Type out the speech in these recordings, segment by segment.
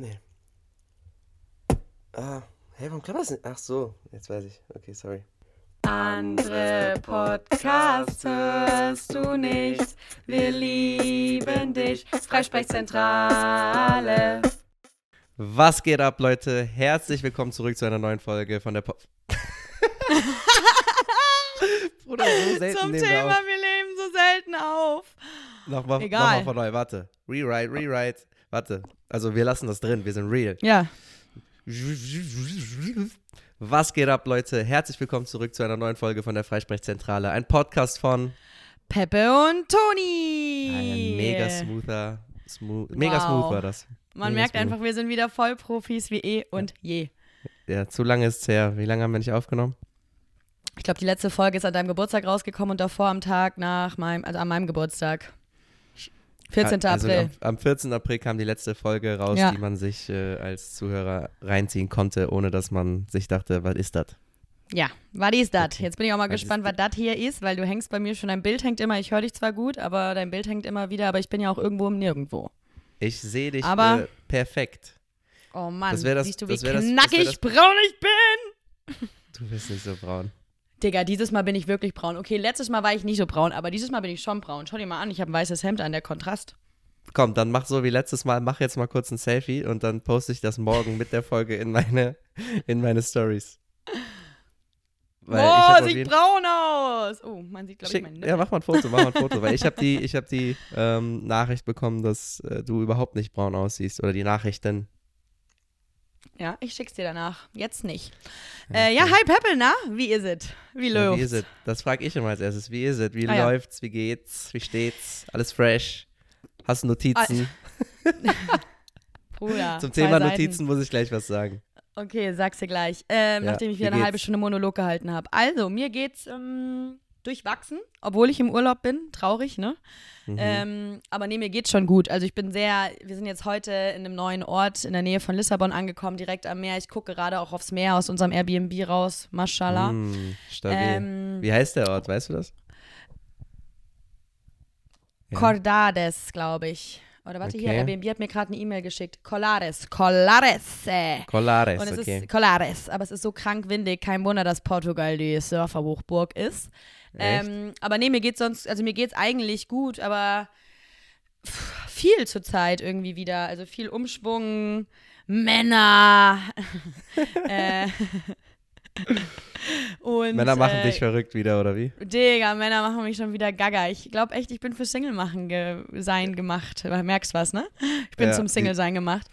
Nee. Ah, hey, warum klappt das nicht? Ach so, jetzt weiß ich. Okay, sorry. Andere Podcasts hörst du nicht. Wir lieben dich. Freisprechzentrale. Was geht ab, Leute? Herzlich willkommen zurück zu einer neuen Folge von der Pop. Bruder, so selten Zum nehmen wir Thema, auf. wir nehmen so selten auf. Nochmal, Egal. nochmal von neu, warte. Rewrite, rewrite. Warte. Also, wir lassen das drin, wir sind real. Ja. Was geht ab, Leute? Herzlich willkommen zurück zu einer neuen Folge von der Freisprechzentrale. Ein Podcast von Peppe und Toni. ein mega smoother, smooth, mega Wow. smooth war das. Man mega merkt smooth. einfach, wir sind wieder Vollprofis wie eh und je. Ja, zu lange ist es her. Wie lange haben wir nicht aufgenommen? Ich glaube, die letzte Folge ist an deinem Geburtstag rausgekommen und davor am Tag nach meinem, also an meinem Geburtstag. 14. also April. Am, am 14. April kam die letzte Folge raus, Ja. die man sich äh, als Zuhörer reinziehen konnte, ohne dass man sich dachte, was ist das? Ja, was ist das? Jetzt bin ich auch mal Was gespannt, was das hier ist, weil du hängst bei mir schon, dein Bild hängt immer, ich höre dich zwar gut, aber dein Bild hängt immer wieder, aber ich bin ja auch irgendwo im Nirgendwo. Ich sehe dich Aber- äh, perfekt. Oh Mann, Das das- siehst du, wie das wär das- das knackig wär das- braun ich bin? Du bist nicht so braun. Digga, dieses Mal bin ich wirklich braun. Okay, letztes Mal war ich nicht so braun, aber dieses Mal bin ich schon braun. Schau dir mal an, ich habe ein weißes Hemd an, der Kontrast. Komm, dann mach so wie letztes Mal, mach jetzt mal kurz ein Selfie und dann poste ich das morgen mit der Folge in meine, in meine Stories. Weil auf sieht braun aus. Oh, man sieht, glaube ich, meinen ja, Nippel. mach mal ein Foto, mach mal ein Foto, weil ich habe die, ich hab die ähm, Nachricht bekommen, dass äh, du überhaupt nicht braun aussiehst oder die Nachrichten. Ja, ich schick's dir danach. Jetzt nicht. Äh, ja, hi Peppel, na? Wie ist es? Wie Ja, läuft's? wie ist es? Das frage ich immer als erstes. Wie ist es? Wie Ah, ja. läuft's? Wie geht's? Wie steht's? Alles fresh? Hast du Notizen? Bruder. Zum Thema Seiten. Notizen muss ich gleich was sagen. Okay, sag's dir gleich. Ähm, Ja, nachdem ich wie wieder eine halbe Stunde Monolog gehalten habe. Also, mir geht's ähm, durchwachsen, obwohl ich im Urlaub bin. Traurig, ne? Mhm. Ähm, aber nee, mir geht's schon gut. Also ich bin sehr, wir sind jetzt heute in einem neuen Ort in der Nähe von Lissabon angekommen, direkt am Meer. Ich gucke gerade auch aufs Meer aus unserem Airbnb raus, mashallah. Mm, stabil. Ähm, Wie heißt der Ort? Weißt du das? Ja. Cordades, glaube ich. Oder warte, hier, Okay. Airbnb hat mir gerade eine E-Mail geschickt. Colares, Colares. äh. Colares, Und es okay. ist Colares, aber es ist so krank windig. Kein Wunder, dass Portugal die Surferhochburg ist. Ähm, aber nee, mir geht's sonst, also mir geht's eigentlich gut, aber viel zur Zeit irgendwie wieder. Also viel Umschwung, Männer. äh, und, Männer machen äh, dich verrückt wieder, oder wie? Digga, Männer machen mich schon wieder gaga. Ich glaube echt, ich bin für Single-Machen ge sein gemacht. Merkst was, ne? Ich bin Ja, zum Single-Sein gemacht.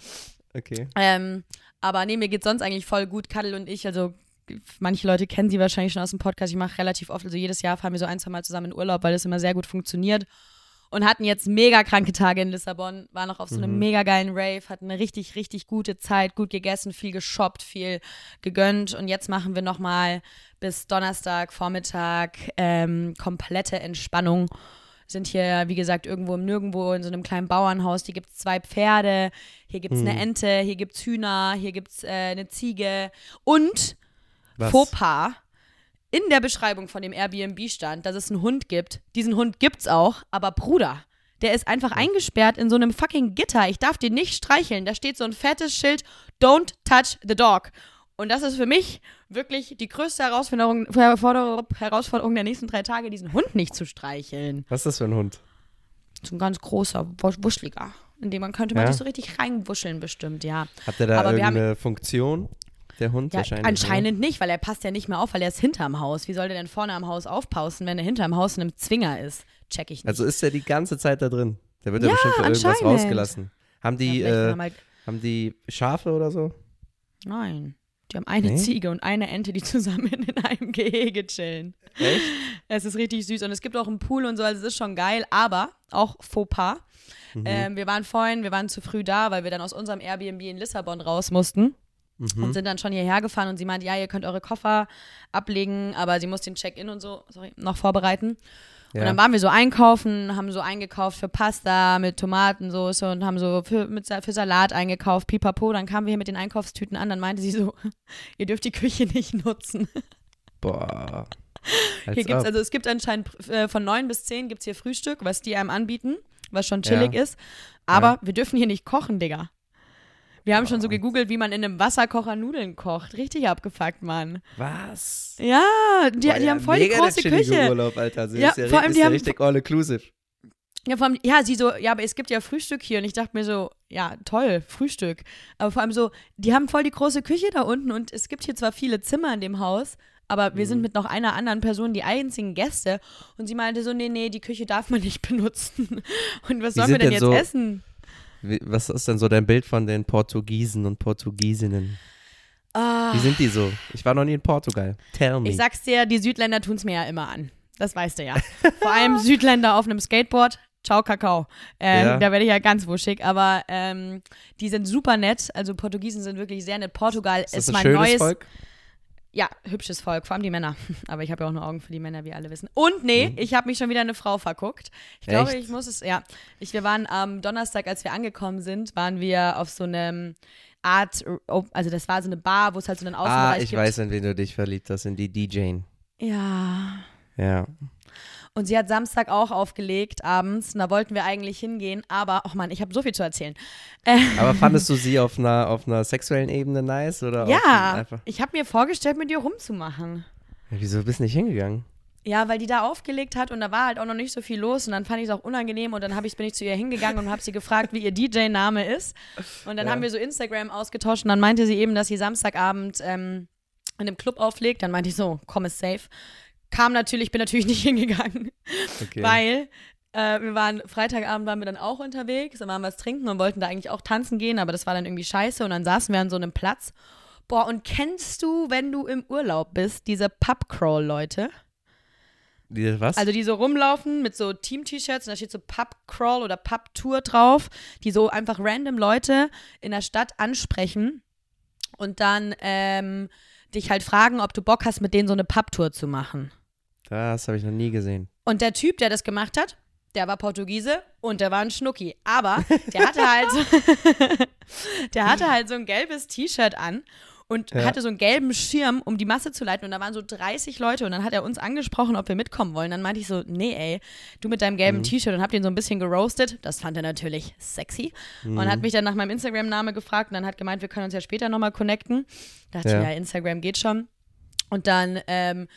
Okay. Ähm, aber nee, mir geht's sonst eigentlich voll gut. Kadel und ich, also manche Leute kennen sie wahrscheinlich schon aus dem Podcast. Ich mache relativ oft, also jedes Jahr fahren wir so ein, zwei Mal zusammen in Urlaub, weil das immer sehr gut funktioniert. Und hatten jetzt mega kranke Tage in Lissabon, waren noch auf so einem Mhm. mega geilen Rave, hatten eine richtig, richtig gute Zeit, gut gegessen, viel geshoppt, viel gegönnt. Und jetzt machen wir nochmal bis Donnerstag, Vormittag ähm, komplette Entspannung. Sind hier, wie gesagt, irgendwo im Nirgendwo in so einem kleinen Bauernhaus. Hier gibt es zwei Pferde, hier gibt es Mhm. eine Ente, hier gibt es Hühner, hier gibt es äh, eine Ziege. Und Was? Fauxpas. In der Beschreibung von dem Airbnb stand, dass es einen Hund gibt. Diesen Hund gibt's auch, aber Bruder, der ist einfach eingesperrt in so einem fucking Gitter. Ich darf den nicht streicheln. Da steht so ein fettes Schild, don't touch the dog. Und das ist für mich wirklich die größte Herausforderung, Herausforderung der nächsten drei Tage, diesen Hund nicht zu streicheln. Was ist das für ein Hund? So ein ganz großer, wusch- wuscheliger. In dem man könnte man Ja? sich so richtig reinwuscheln, bestimmt, ja. Hat der da Aber wir haben- irgendeine Funktion? Der Hund Ja, wahrscheinlich. anscheinend nicht, weil er passt ja nicht mehr auf, weil er ist hinterm Haus. Wie soll der denn vorne am Haus aufpausen, wenn er hinterm Haus in einem Zwinger ist? Check ich Oder? nicht. Also ist der die ganze Zeit da drin? Der wird ja, Ja, bestimmt für irgendwas rausgelassen. Haben Ja, die, er äh, haben die Schafe oder so? Nein. Die haben eine Nee? Ziege und eine Ente, die zusammen in einem Gehege chillen. Echt? Es ist richtig süß und es gibt auch einen Pool und so, also es ist schon geil, aber auch Fauxpas. Mhm. Ähm, wir waren vorhin, wir waren zu früh da, weil wir dann aus unserem Airbnb in Lissabon raus mussten. Mhm. und sind dann schon hierher gefahren und sie meinte, ja, ihr könnt eure Koffer ablegen, aber sie muss den Check-in und so sorry, noch vorbereiten. Ja. Und dann waren wir so einkaufen, haben so eingekauft für Pasta mit Tomatensauce und haben so für, mit, für Salat eingekauft, pipapo. Dann kamen wir hier mit den Einkaufstüten an, dann meinte sie so, ihr dürft die Küche nicht nutzen. Boah. Als Hier gibt's, also es gibt anscheinend äh, von 9 bis 10 gibt es hier Frühstück, was die einem anbieten, was schon chillig Ja. ist. Aber wir dürfen hier nicht kochen, Digga. Wir haben schon so gegoogelt, wie man in einem Wasserkocher Nudeln kocht. Richtig abgefuckt, Mann. Was? Ja, die, Boah, die ja, haben voll die große Küche. Urlaub, Alter. Also Ja, ist ja, vor allem die ja haben- richtig all-inclusive. Ja, vor allem, ja, sie so, ja, aber es gibt ja Frühstück hier und ich dachte mir so, ja, toll, Frühstück. Aber vor allem so, die haben voll die große Küche da unten und es gibt hier zwar viele Zimmer in dem Haus, aber wir Mhm. sind mit noch einer anderen Person die einzigen Gäste und sie meinte so, nee, nee, die Küche darf man nicht benutzen. Und was sollen wir denn denn jetzt so- essen? Wie, was ist denn so dein Bild von den Portugiesen und Portugiesinnen? Ah, Wie sind die so? Ich war noch nie in Portugal. Tell me. ich sag's dir, die Südländer tun's mir ja immer an. Das weißt du ja. Vor allem Südländer auf einem Skateboard. Ciao, Kakao. Ähm, Ja. Da werde ich ja ganz wuschig, aber ähm, die sind super nett. Also Portugiesen sind wirklich sehr nett. Portugal ist, ist mein neues. Volk? Ja, hübsches Volk, vor allem die Männer. Aber ich habe ja auch nur Augen für die Männer, wie alle wissen. Und nee, ich habe mich schon wieder eine Frau verguckt. Ich glaube, ich muss es, ja. Ich, wir waren am Donnerstag, als wir angekommen sind, waren wir auf so einem Art, also das war so eine Bar, wo es halt so einen Ah, Außenbereich ich gibt. weiß, in wen du dich verliebt hast, in die DJen. Ja. Ja. Und sie hat Samstag auch aufgelegt abends. Und da wollten wir eigentlich hingehen. Aber, ach man, ich habe so viel zu erzählen. Äh, Aber fandest du sie auf einer, auf einer sexuellen Ebene nice? Oder ja, ich habe mir vorgestellt, mit ihr rumzumachen. Ja, Wieso bist du nicht hingegangen? Ja, weil die da aufgelegt hat und da war halt auch noch nicht so viel los und dann fand ich es auch unangenehm und dann hab ich, bin ich zu ihr hingegangen und habe sie gefragt, wie ihr DJ-Name ist. Und dann Ja. haben wir so Instagram ausgetauscht und dann meinte sie eben, dass sie Samstagabend ähm, in einem Club auflegt. Dann meinte ich so, komm, ist safe. Kam natürlich, bin natürlich nicht hingegangen, Okay. weil äh, wir waren, Freitagabend waren wir dann auch unterwegs, dann waren wir was trinken und wollten da eigentlich auch tanzen gehen, aber das war dann irgendwie scheiße und dann saßen wir an so einem Platz. Boah, und kennst du, wenn du im Urlaub bist, diese Pubcrawl-Leute? Die, was? Also die so rumlaufen mit so Team-T-Shirts und da steht so Pub-Crawl oder Pub-Tour drauf, die so einfach random Leute in der Stadt ansprechen und dann ähm, dich halt fragen, ob du Bock hast, mit denen so eine Pub-Tour zu machen. Das habe ich noch nie gesehen. Und der Typ, der das gemacht hat, der war Portugiese und der war ein Schnucki. Aber der hatte halt so, der hatte halt so ein gelbes T-Shirt an und Ja. hatte so einen gelben Schirm, um die Masse zu leiten. Und da waren so 30 Leute und dann hat er uns angesprochen, ob wir mitkommen wollen. Dann meinte ich so, nee, ey, du mit deinem Mhm. gelben T-Shirt und hab den so ein bisschen geroastet. Das fand er natürlich sexy. Mhm. Und hat mich dann nach meinem Instagram-Name gefragt und dann hat gemeint, wir können uns ja später nochmal connecten. Dachte Ja. ich, ja, Instagram geht schon. Und dann ähm,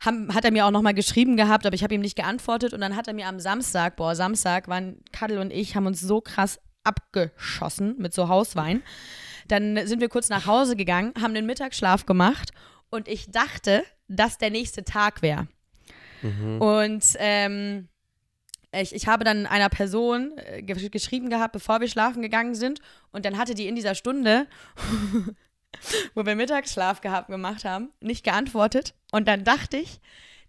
haben, hat er mir auch nochmal geschrieben gehabt, aber ich habe ihm nicht geantwortet. Und dann hat er mir am Samstag, boah, Samstag waren Kadel und ich, haben uns so krass abgeschossen mit so Hauswein. Dann sind wir kurz nach Hause gegangen, haben den Mittagsschlaf gemacht und ich dachte, dass der nächste Tag wäre. Mhm. Und ähm, ich, ich habe dann einer Person äh, ge geschrieben gehabt, bevor wir schlafen gegangen sind. Und dann hatte die in dieser Stunde, wo wir Mittagsschlaf gehabt, gemacht haben, nicht geantwortet. Und dann dachte ich,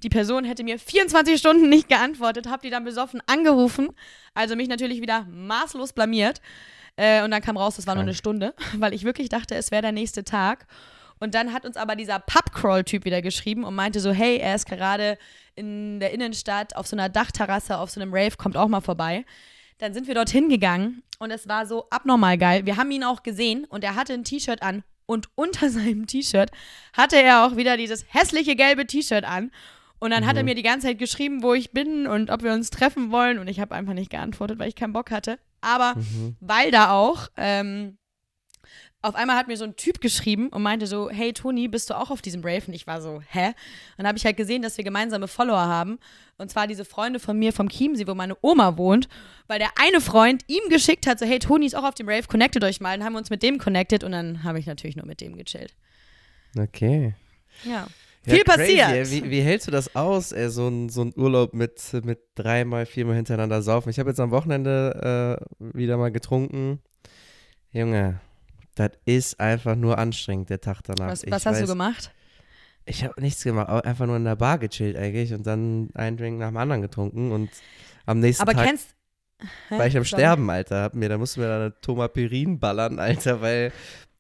die Person hätte mir 24 Stunden nicht geantwortet, habe die dann besoffen angerufen. Also mich natürlich wieder maßlos blamiert. Äh, und dann kam raus, das war nur eine. Stunde, weil ich wirklich dachte, es wäre der nächste Tag. Und dann hat uns aber dieser Pubcrawl-Typ wieder geschrieben und meinte so, hey, er ist gerade in der Innenstadt auf so einer Dachterrasse, auf so einem Rave, kommt auch mal vorbei. Dann sind wir dorthin gegangen und es war so abnormal geil. Wir haben ihn auch gesehen und er hatte ein T-Shirt an und unter seinem T-Shirt hatte er auch wieder dieses hässliche gelbe T-Shirt an. Und dann hat er mir die ganze Zeit geschrieben, wo ich bin und ob wir uns treffen wollen. Und ich habe einfach nicht geantwortet, weil ich keinen Bock hatte. Aber Mhm. weil da auch, ähm, auf einmal hat mir so ein Typ geschrieben und meinte so, hey Toni, bist du auch auf diesem Rave? Und ich war so, hä? Und dann habe ich halt gesehen, dass wir gemeinsame Follower haben. Und zwar diese Freunde von mir vom Chiemsee, wo meine Oma wohnt, weil der eine Freund ihm geschickt hat, so, hey, Toni ist auch auf dem Rave, connectet euch mal. Dann haben wir uns mit dem connected und dann habe ich natürlich nur mit dem gechillt. Okay. Ja. Ja, Viel crazy, passiert. ey. Wie, wie hältst du das aus, ey, so ein, so ein Urlaub mit, mit dreimal, viermal hintereinander saufen? Ich habe jetzt am Wochenende äh, wieder mal getrunken. Junge, das ist einfach nur anstrengend, der Tag danach. Was, was hast du weiß- gemacht? Ich habe nichts gemacht, einfach nur in der Bar gechillt eigentlich und dann einen Drink nach dem anderen getrunken und am nächsten Aber Tag kennst. War ich am Sorry. Sterben, Alter. Hab mir, da musste mir da eine Tomapirin ballern, Alter, weil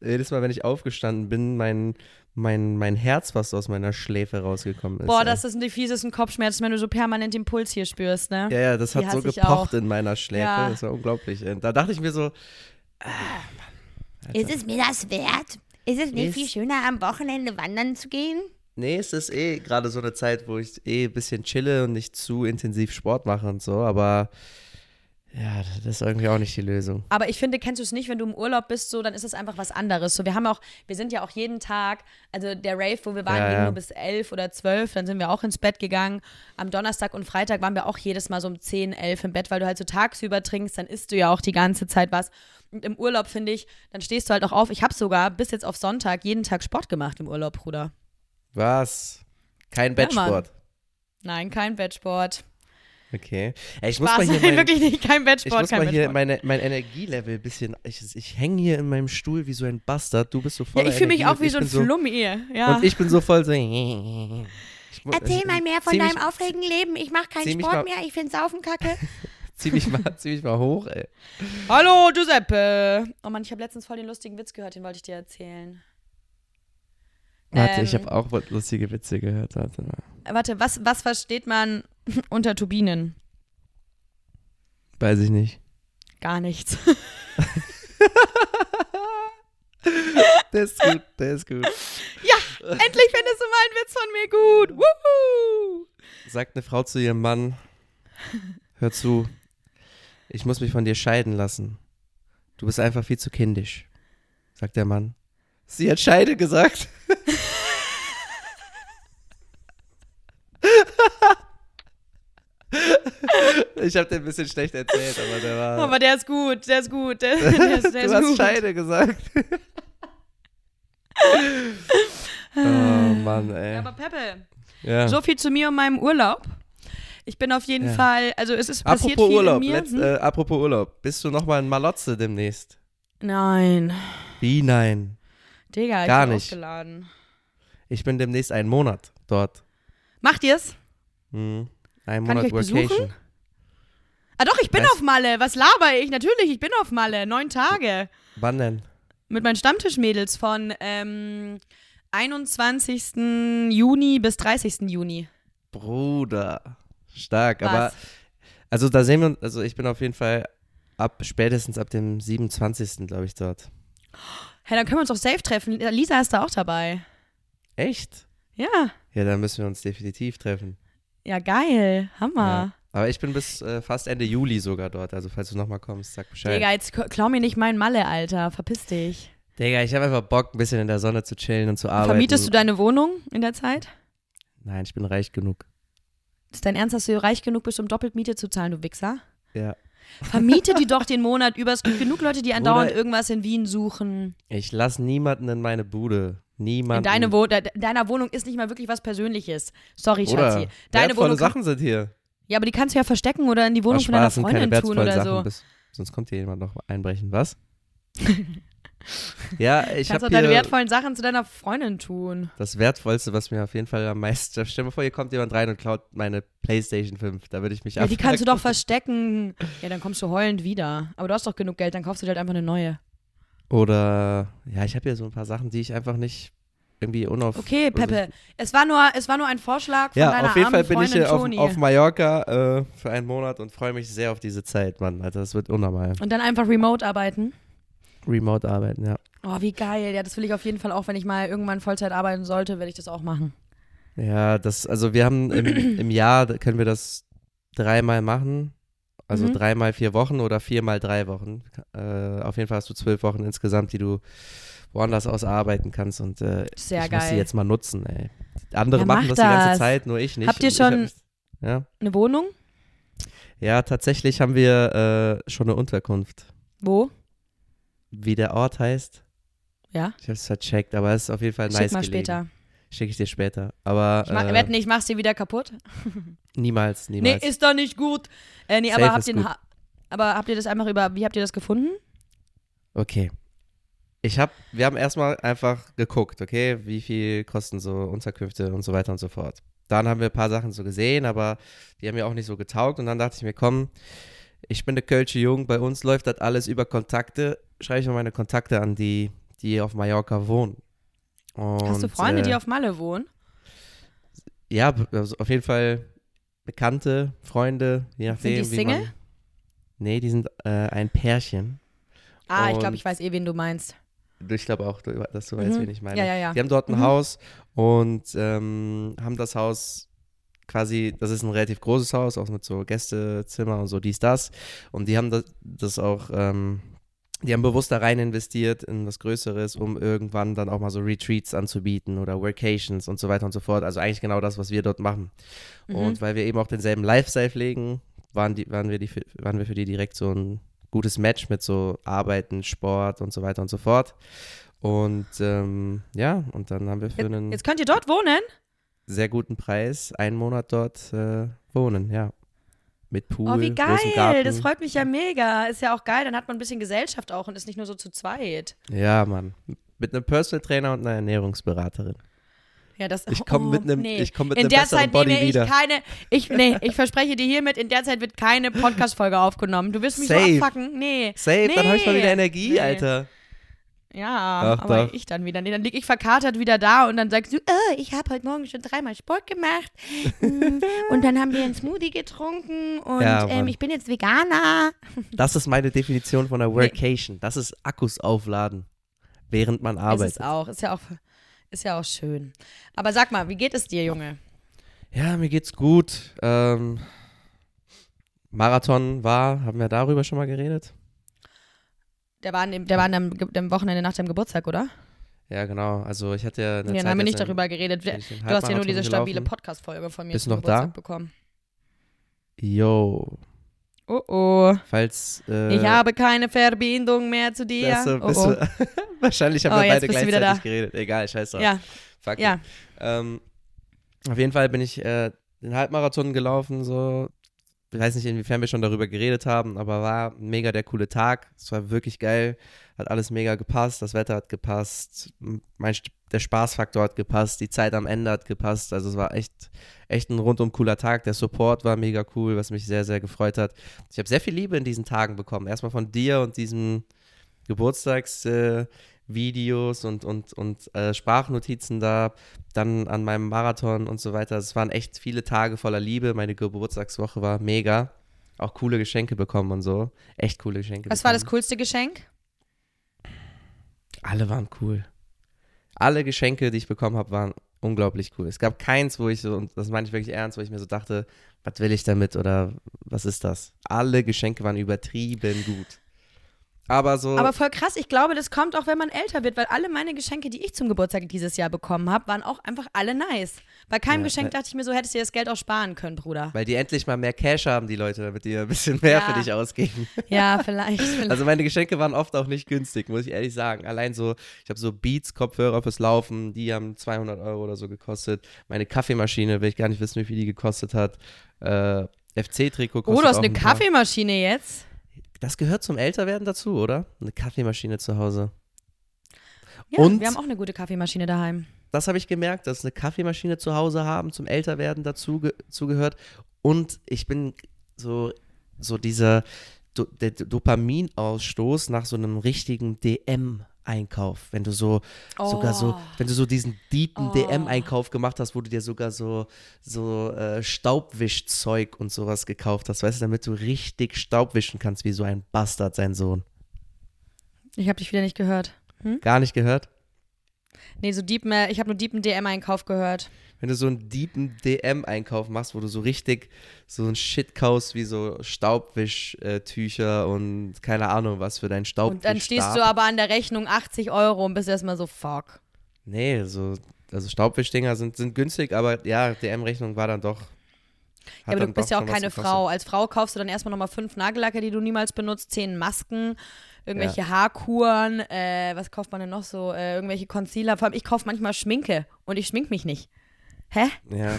jedes Mal, wenn ich aufgestanden bin, mein, mein, mein Herz fast aus meiner Schläfe rausgekommen ist. Boah, ey. das ist die fiesesten Kopfschmerzen, wenn du so permanent den Puls hier spürst, ne? Ja, ja, das Die hat so gepocht in meiner Schläfe. Ja. Das war unglaublich. Und Da dachte ich mir so, Ist es mir das wert? Ist es nicht Ist- viel schöner, am Wochenende wandern zu gehen? nee, es ist eh gerade so eine Zeit, wo ich eh ein bisschen chille und nicht zu intensiv Sport mache und so, aber Ja, das ist irgendwie auch nicht die Lösung. Aber ich finde, kennst du es nicht, wenn du im Urlaub bist, so, dann ist es einfach was anderes. So, wir haben auch, wir sind ja auch jeden Tag, also der Rave, wo wir waren, Ja, ging ja. nur bis elf oder zwölf, dann sind wir auch ins Bett gegangen. Am Donnerstag und Freitag waren wir auch jedes Mal so um 10, 11 im Bett, weil du halt so tagsüber trinkst, dann isst du ja auch die ganze Zeit was. Und im Urlaub, finde ich, dann stehst du halt auch auf. Ich habe sogar bis jetzt auf Sonntag jeden Tag Sport gemacht im Urlaub, Bruder. Was? Kein Ja. Bettsport. Nein, kein Bettsport. okay. Ey, ich muss Spaß, mal hier mein, wirklich nicht, kein ich Bettsport, muss kein mal hier meine, mein Energielevel ein bisschen. Ich, ich hänge hier in meinem Stuhl wie so ein Bastard. Du bist so voll. Ja, ich fühle mich auch wie ich so ein so Flummi. Ja. Und ich bin so voll so. Ich, Erzähl ich- mal mehr von deinem aufregenden Leben. Ich mache keinen Sport mal- mehr. Ich finde Saufen kacke. Zieh mich mal, zieh mich mal hoch, ey. Hallo, Giuseppe. Oh Mann, ich habe letztens voll den lustigen Witz gehört, den wollte ich dir erzählen. Warte, ich Ähm. habe auch lustige Witze gehört. Warte mal. Warte, was, was versteht man unter Turbinen? Weiß ich nicht. Gar nichts. Der ist gut, der ist gut. Endlich findest du mal einen Witz von mir gut. Wuhu! Sagt eine Frau zu ihrem Mann: Hör zu, ich muss mich von dir scheiden lassen. Du bist einfach viel zu kindisch. Sagt der Mann. Sie hat Scheide gesagt. ich habe dir ein bisschen schlecht erzählt, aber der war. Aber der ist gut, der ist gut, der, der ist, der ist du hast gut. Scheide gesagt. oh Mann, ey. Ja, aber Peppe, Ja. so viel zu mir und meinem Urlaub. Ich bin auf jeden Ja. Fall, also es ist passiert Apropos viel Urlaub, in mir. letzt, Hm? äh, apropos Urlaub, bist du nochmal in Malotze demnächst? Nein, Wie nein? Digga, ich Gar bin nicht. ausgeladen. Ich bin demnächst einen Monat dort. Macht ihr's? Hm. Ein Monat ich besuchen? Workation. Ah doch, ich bin Was? auf Malle. Was laber ich? Natürlich, ich bin auf Malle. Neun Tage. Wann denn? Mit meinen Stammtischmädels von ähm, 21. Juni bis 30. Juni. Bruder. Stark. Was? Aber, also da sehen wir uns, also ich bin auf jeden Fall ab, spätestens ab dem 27. glaube ich dort. Hey, dann können wir uns doch safe treffen. Lisa ist da auch dabei. Echt? Ja. Ja, dann müssen wir uns definitiv treffen. Ja, geil. Hammer. Ja. Aber ich bin bis äh, fast Ende Juli sogar dort. Also falls du nochmal kommst, sag Bescheid. Digga, jetzt klau mir nicht mein Malle, Alter. Verpiss dich. Digga, ich habe einfach Bock, ein bisschen in der Sonne zu chillen und zu arbeiten. Vermietest du deine Wohnung in der Zeit? Nein, ich bin reich genug. Ist dein Ernst, dass du reich genug bist, um doppelt Miete zu zahlen, du Wichser? Ja. Vermiete die doch den Monat über. Es gibt genug Leute, die andauernd Bruder, irgendwas in Wien suchen. Ich lass niemanden in meine Bude. Niemanden. In deine Wo de deiner Wohnung ist nicht mal wirklich was Persönliches. Sorry, Oder Schatzi. Deine Wohnung. Sachen sind hier. ja, aber die kannst du ja verstecken oder in die Wohnung von deiner Freundin tun oder Sachen, so. bis, sonst kommt hier jemand noch einbrechen. Was? ja, ich kannst habe auch deine wertvollen Sachen zu deiner Freundin tun. das Wertvollste, was mir auf jeden Fall am meisten... Stell mal vor, hier kommt jemand rein und klaut meine Playstation 5. Da würde ich mich Ja, die kannst du doch verstecken. Ja, dann kommst du heulend wieder. Aber du hast doch genug Geld, dann kaufst du dir halt einfach eine neue. Oder, ja, ich habe hier so ein paar Sachen, die ich einfach nicht irgendwie unauf... Okay, also- Peppe. Es war nur, es war nur ein Vorschlag von Ja, deiner auf jeden Fall bin ich hier auf, auf Mallorca äh, für einen Monat und freue mich sehr auf diese Zeit, Mann. Alter, das wird unnormal. Und dann einfach remote arbeiten. Remote arbeiten, ja. Oh, wie geil. Ja, das will ich auf jeden Fall auch, wenn ich mal irgendwann Vollzeit arbeiten sollte, werde ich das auch machen. Ja, das, also wir haben im, im Jahr, können wir das dreimal machen. Also Mhm. dreimal vier Wochen oder viermal drei Wochen. Äh, auf jeden Fall hast du zwölf Wochen insgesamt, die du woanders aus arbeiten kannst. Und äh, Sehr ich muss geil. die jetzt mal nutzen, ey. Andere Ja, machen mach das, die ganze das. Zeit, nur ich nicht. Habt ihr hab schon- mich- ja? Eine Wohnung? ja, tatsächlich haben wir äh, schon eine Unterkunft. Wo? Wie der Ort heißt, Ja? ich habe es vercheckt, aber es ist auf jeden Fall Schick nice mal gelegen. später. Schicke ich dir später. Aber Ich äh, wette nicht, ich mach's dir wieder kaputt. niemals, Nee, niemals. ist doch nicht gut. Äh, nee, Safe aber habt ihr, ha aber habt ihr das einfach über, wie habt ihr das gefunden? Okay. Ich hab, wir haben erstmal einfach geguckt, okay, wie viel kosten so Unterkünfte und so weiter und so fort. Dann haben wir ein paar Sachen so gesehen, aber die haben mir auch nicht so getaugt. Und dann dachte ich mir, komm, ich bin der Kölsche Jung, bei uns läuft das alles über Kontakte. Schreibe ich mal meine Kontakte an, die, die auf Mallorca wohnen. Und, Hast du Freunde, äh, die auf Malle wohnen? Ja, also auf jeden Fall Bekannte, Freunde, je nachdem. die wie Single? Man, nee, die sind äh, ein Pärchen. Ah, ich glaube, und- ich weiß eh, wen du meinst. Ich glaube auch, dass du weißt, Mhm. wen ich meine. Ja, ja, ja. Die haben dort ein Mhm. Haus und ähm, haben das Haus quasi, das ist ein relativ großes Haus, auch mit so Gästezimmer und so dies, das. Und die haben das, das auch, ähm, die haben bewusst da rein investiert in was Größeres, um irgendwann dann auch mal so Retreats anzubieten oder Workations und so weiter und so fort. Also eigentlich genau das, was wir dort machen. Mhm. Und weil wir eben auch denselben Lifestyle pflegen, waren, die, waren, wir die, für- waren wir für die direkt so ein gutes Match mit so Arbeiten, Sport und so weiter und so fort. Und ähm, ja, und dann haben wir für einen Jetzt könnt ihr dort wohnen? Sehr guten Preis einen Monat dort äh, wohnen, ja. Mit Pool, Oh, wie geil. Das freut mich ja mega. Ist ja auch geil. Dann hat man ein bisschen Gesellschaft auch und ist nicht nur so zu zweit. ja, Mann. Mit einem Personal Trainer und einer Ernährungsberaterin. Ja, das, Ich komm oh, mit nem- nee. ich komm mit In nem der Zeit Body nehme ich wieder. keine, ich, nee, ich verspreche dir hiermit, in der Zeit wird keine Podcast-Folge aufgenommen. Du wirst mich Safe. so abfacken. Nee. Safe, dann habe ich mal wieder Nee. Energie, Nee. Alter. Ja, Ach, aber doch. ich dann wieder. Nee, dann lieg ich verkatert wieder da und dann sagst du, Oh, ich habe heute Morgen schon dreimal Sport gemacht. Mm, und dann haben wir einen Smoothie getrunken. Und Ja, ähm, ich bin jetzt Veganer. Das ist meine Definition von einer Workation. Das ist Akkus aufladen, während man ist arbeitet. es auch. Ist ja auch, ist ja auch schön. Aber sag mal, wie geht es dir, Junge? Ja, mir geht's gut. Ähm, Marathon war, haben wir darüber schon mal geredet? Der war, an dem, der war an dem, dem Wochenende nach deinem Geburtstag, oder? Ja, genau. Also ich hatte ja eine Zeit dann haben wir nicht darüber geredet. Du hast ja nur diese stabile. Podcast-Folge von mir Bist zum noch da? Geburtstag bekommen. Yo, Oh oh. falls äh, Ich habe keine Verbindung mehr zu dir. das so, oh, oh. Wahrscheinlich haben Oh, wir beide gleichzeitig da. geredet. Egal, scheiß drauf. Ja, Fuck ja. Ähm, auf jeden Fall bin ich äh, den Halbmarathon gelaufen, so. Ich weiß nicht, inwiefern wir schon darüber geredet haben, aber war mega der coole Tag. Es war wirklich geil. Hat alles mega gepasst. Das Wetter hat gepasst. Mein, der Spaßfaktor hat gepasst. Die Zeit am Ende hat gepasst. Also es war echt, echt ein rundum cooler Tag. Der Support war mega cool, was mich sehr, sehr gefreut hat. Ich habe sehr viel Liebe in diesen Tagen bekommen. Erstmal von dir und diesem Geburtstagsvideos äh, Videos und, und, und äh, Sprachnotizen da, dann an meinem Marathon und so weiter. Es waren echt viele Tage voller Liebe. Meine Geburtstagswoche war mega. Auch coole Geschenke bekommen und so. Echt coole Geschenke. Was war das bekommen. coolste Geschenk? Alle waren cool. Alle Geschenke, die ich bekommen habe, waren unglaublich cool. Es gab keins, wo ich so, und das meine ich wirklich ernst, wo ich mir so dachte, was will ich damit oder was ist das? Alle Geschenke waren übertrieben gut. Aber so. Aber voll krass, ich glaube, das kommt auch, wenn man älter wird, weil alle meine Geschenke, die ich zum Geburtstag dieses Jahr bekommen habe, waren auch einfach alle nice. Bei keinem Ja, Geschenk weil- dachte ich mir so, hättest du dir das Geld auch sparen können, Bruder. weil die endlich mal mehr Cash haben, die Leute, damit die ein bisschen mehr Ja. für dich ausgeben. Ja, vielleicht. vielleicht. Also meine Geschenke waren oft auch nicht günstig, muss ich ehrlich sagen. Allein so, ich habe so Beats-Kopfhörer fürs Laufen, die haben 200 Euro oder so gekostet. Meine Kaffeemaschine, will ich gar nicht wissen, wie viel die gekostet hat. Äh, FC-Trikot kostet oh, du hast eine. Kaffeemaschine jetzt? Das gehört zum Älterwerden dazu, oder? Eine Kaffeemaschine zu Hause. Ja, Und- wir haben auch eine gute Kaffeemaschine daheim. Das habe ich gemerkt, dass eine Kaffeemaschine zu Hause haben zum Älterwerden dazu ge zugehört. Und ich bin so, so dieser Do der Dopaminausstoß nach so einem richtigen DM-Einkauf. Wenn du so sogar so, Oh. wenn du so diesen deepen Oh. DM-Einkauf gemacht hast, wo du dir sogar so, so äh, Staubwischzeug und sowas gekauft hast, weißt du, damit du richtig Staubwischen kannst, wie so ein Bastard, sein Sohn. Ich habe dich wieder nicht gehört. Gar nicht gehört? Nee, so deep, mehr- ich habe nur deepen DM-Einkauf gehört. Wenn du so einen deepen DM-Einkauf machst, wo du so richtig so ein Shit kaufst, wie so Staubwischtücher und keine Ahnung was für deinen Staubwisch. Und dann stehst du aber an der Rechnung 80 Euro und bist erstmal so, fuck. Nee, so, also Staubwischdinger sind, sind günstig, aber ja, DM-Rechnung war dann doch. Ja, aber du bist ja auch keine. Frau. Als Frau kaufst du dann erstmal nochmal fünf Nagellacke, die du niemals benutzt, zehn Masken, irgendwelche Haarkuren, äh, was kauft man denn noch so? Äh, irgendwelche Concealer. Vor allem, ich kaufe manchmal Schminke und ich schmink mich nicht. Hä? Ja.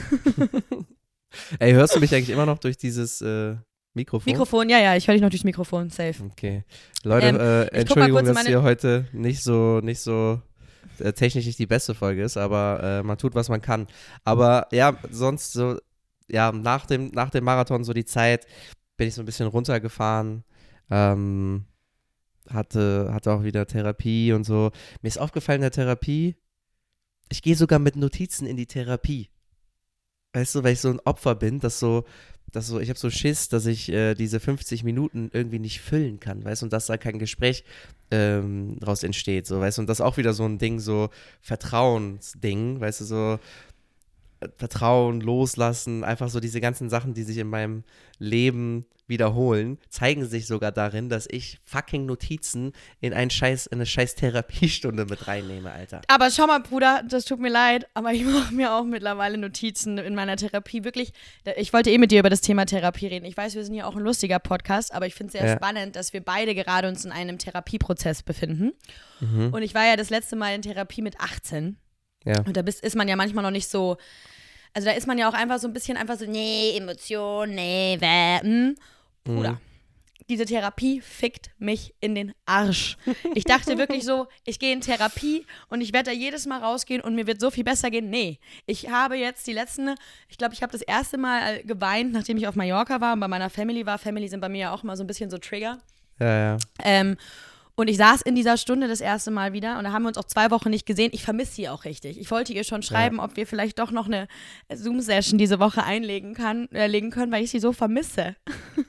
Ey, hörst du mich eigentlich immer noch durch dieses äh, Mikrofon? Mikrofon, ja, ja, ich höre dich noch durchs Mikrofon, safe. Okay. Leute, Ähm, äh, Entschuldigung, dass meine- hier heute nicht so, nicht so äh, technisch nicht die beste Folge ist, aber äh, man tut, was man kann. Aber ja, sonst so, ja, nach dem, nach dem Marathon, so die Zeit, bin ich so ein bisschen runtergefahren. Ähm, hatte, hatte auch wieder Therapie und so. Mir ist aufgefallen in der Therapie, ich gehe sogar mit Notizen in die Therapie. Weißt du, weil ich so ein Opfer bin, dass so, dass so, ich habe so Schiss, dass ich äh, diese 50 Minuten irgendwie nicht füllen kann, weißt du, und dass da kein Gespräch ähm, draus entsteht, so, weißt du, und das ist auch wieder so ein Ding, so Vertrauensding, weißt du, so, Vertrauen, Loslassen, einfach so diese ganzen Sachen, die sich in meinem Leben wiederholen, zeigen sich sogar darin, dass ich fucking Notizen in, ein scheiß, in eine scheiß Therapiestunde mit reinnehme, Alter. Aber schau mal, Bruder, das tut mir leid, aber ich mache mir auch mittlerweile Notizen in meiner Therapie. Wirklich, ich wollte eh mit dir über das Thema Therapie reden. Ich weiß, wir sind ja auch ein lustiger Podcast, aber ich finde es sehr Ja. spannend, dass wir beide gerade uns in einem Therapieprozess befinden. Mhm. Und ich war ja das letzte Mal in Therapie mit 18. Ja. Und da bist, ist man ja manchmal noch nicht so. Also da ist man ja auch einfach so ein bisschen einfach so, nee, Emotion, nee, wä, Bruder. Diese Therapie fickt mich in den Arsch. Ich dachte wirklich so, ich gehe in Therapie und ich werde da jedes Mal rausgehen und mir wird so viel besser gehen. Nee, ich habe jetzt die letzten, ich glaube, ich habe das erste Mal äh, geweint, nachdem ich auf Mallorca war und bei meiner Family war. Family sind bei mir ja auch immer so ein bisschen so Trigger. Ja, ja. Ähm, und ich saß in dieser Stunde das erste Mal wieder und da haben wir uns auch zwei Wochen nicht gesehen. Ich vermisse sie auch richtig. Ich wollte ihr schon schreiben, ob wir vielleicht doch noch eine Zoom-Session diese Woche einlegen kann, äh, legen können, weil ich sie so vermisse.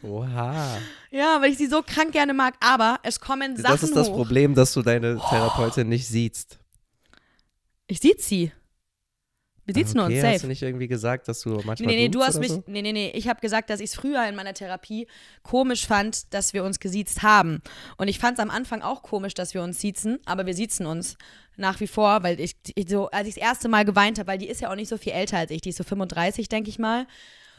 Oha. Ja, weil ich sie so krank gerne mag. Aber es kommen Sachen Das ist das hoch. Problem, dass du deine Therapeutin nicht siehst. Ich sieh sie. Wir sitzen Ah, okay, uns Hast safe. du nicht irgendwie gesagt, dass du manchmal Nee, nee, nee, du hast mich. So? Nee, nee, nee. Ich habe gesagt, dass ich es früher in meiner Therapie komisch fand, dass wir uns gesiezt haben. Und ich fand es am Anfang auch komisch, dass wir uns siezen, aber wir siezen uns nach wie vor, weil ich, ich so, als ich das erste Mal geweint habe, weil die ist ja auch nicht so viel älter als ich, die ist so 35, denke ich mal.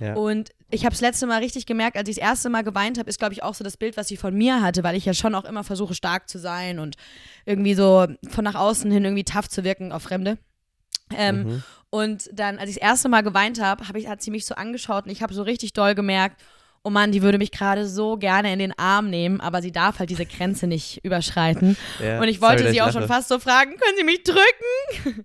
Ja. Und ich habe das letzte Mal richtig gemerkt, als ich das erste Mal geweint habe, ist, glaube ich, auch so das Bild, was sie von mir hatte, weil ich ja schon auch immer versuche, stark zu sein und irgendwie so von nach außen hin irgendwie tough zu wirken auf Fremde. Ähm, Mhm. Und dann, als ich das erste Mal geweint habe, hab ich, hat sie mich so angeschaut und ich habe so richtig doll gemerkt, oh Mann, die würde mich gerade so gerne in den Arm nehmen, aber sie darf halt diese Grenze nicht überschreiten. Ja, und ich wollte sorry, sie ich auch schon fast so fragen, können Sie mich drücken?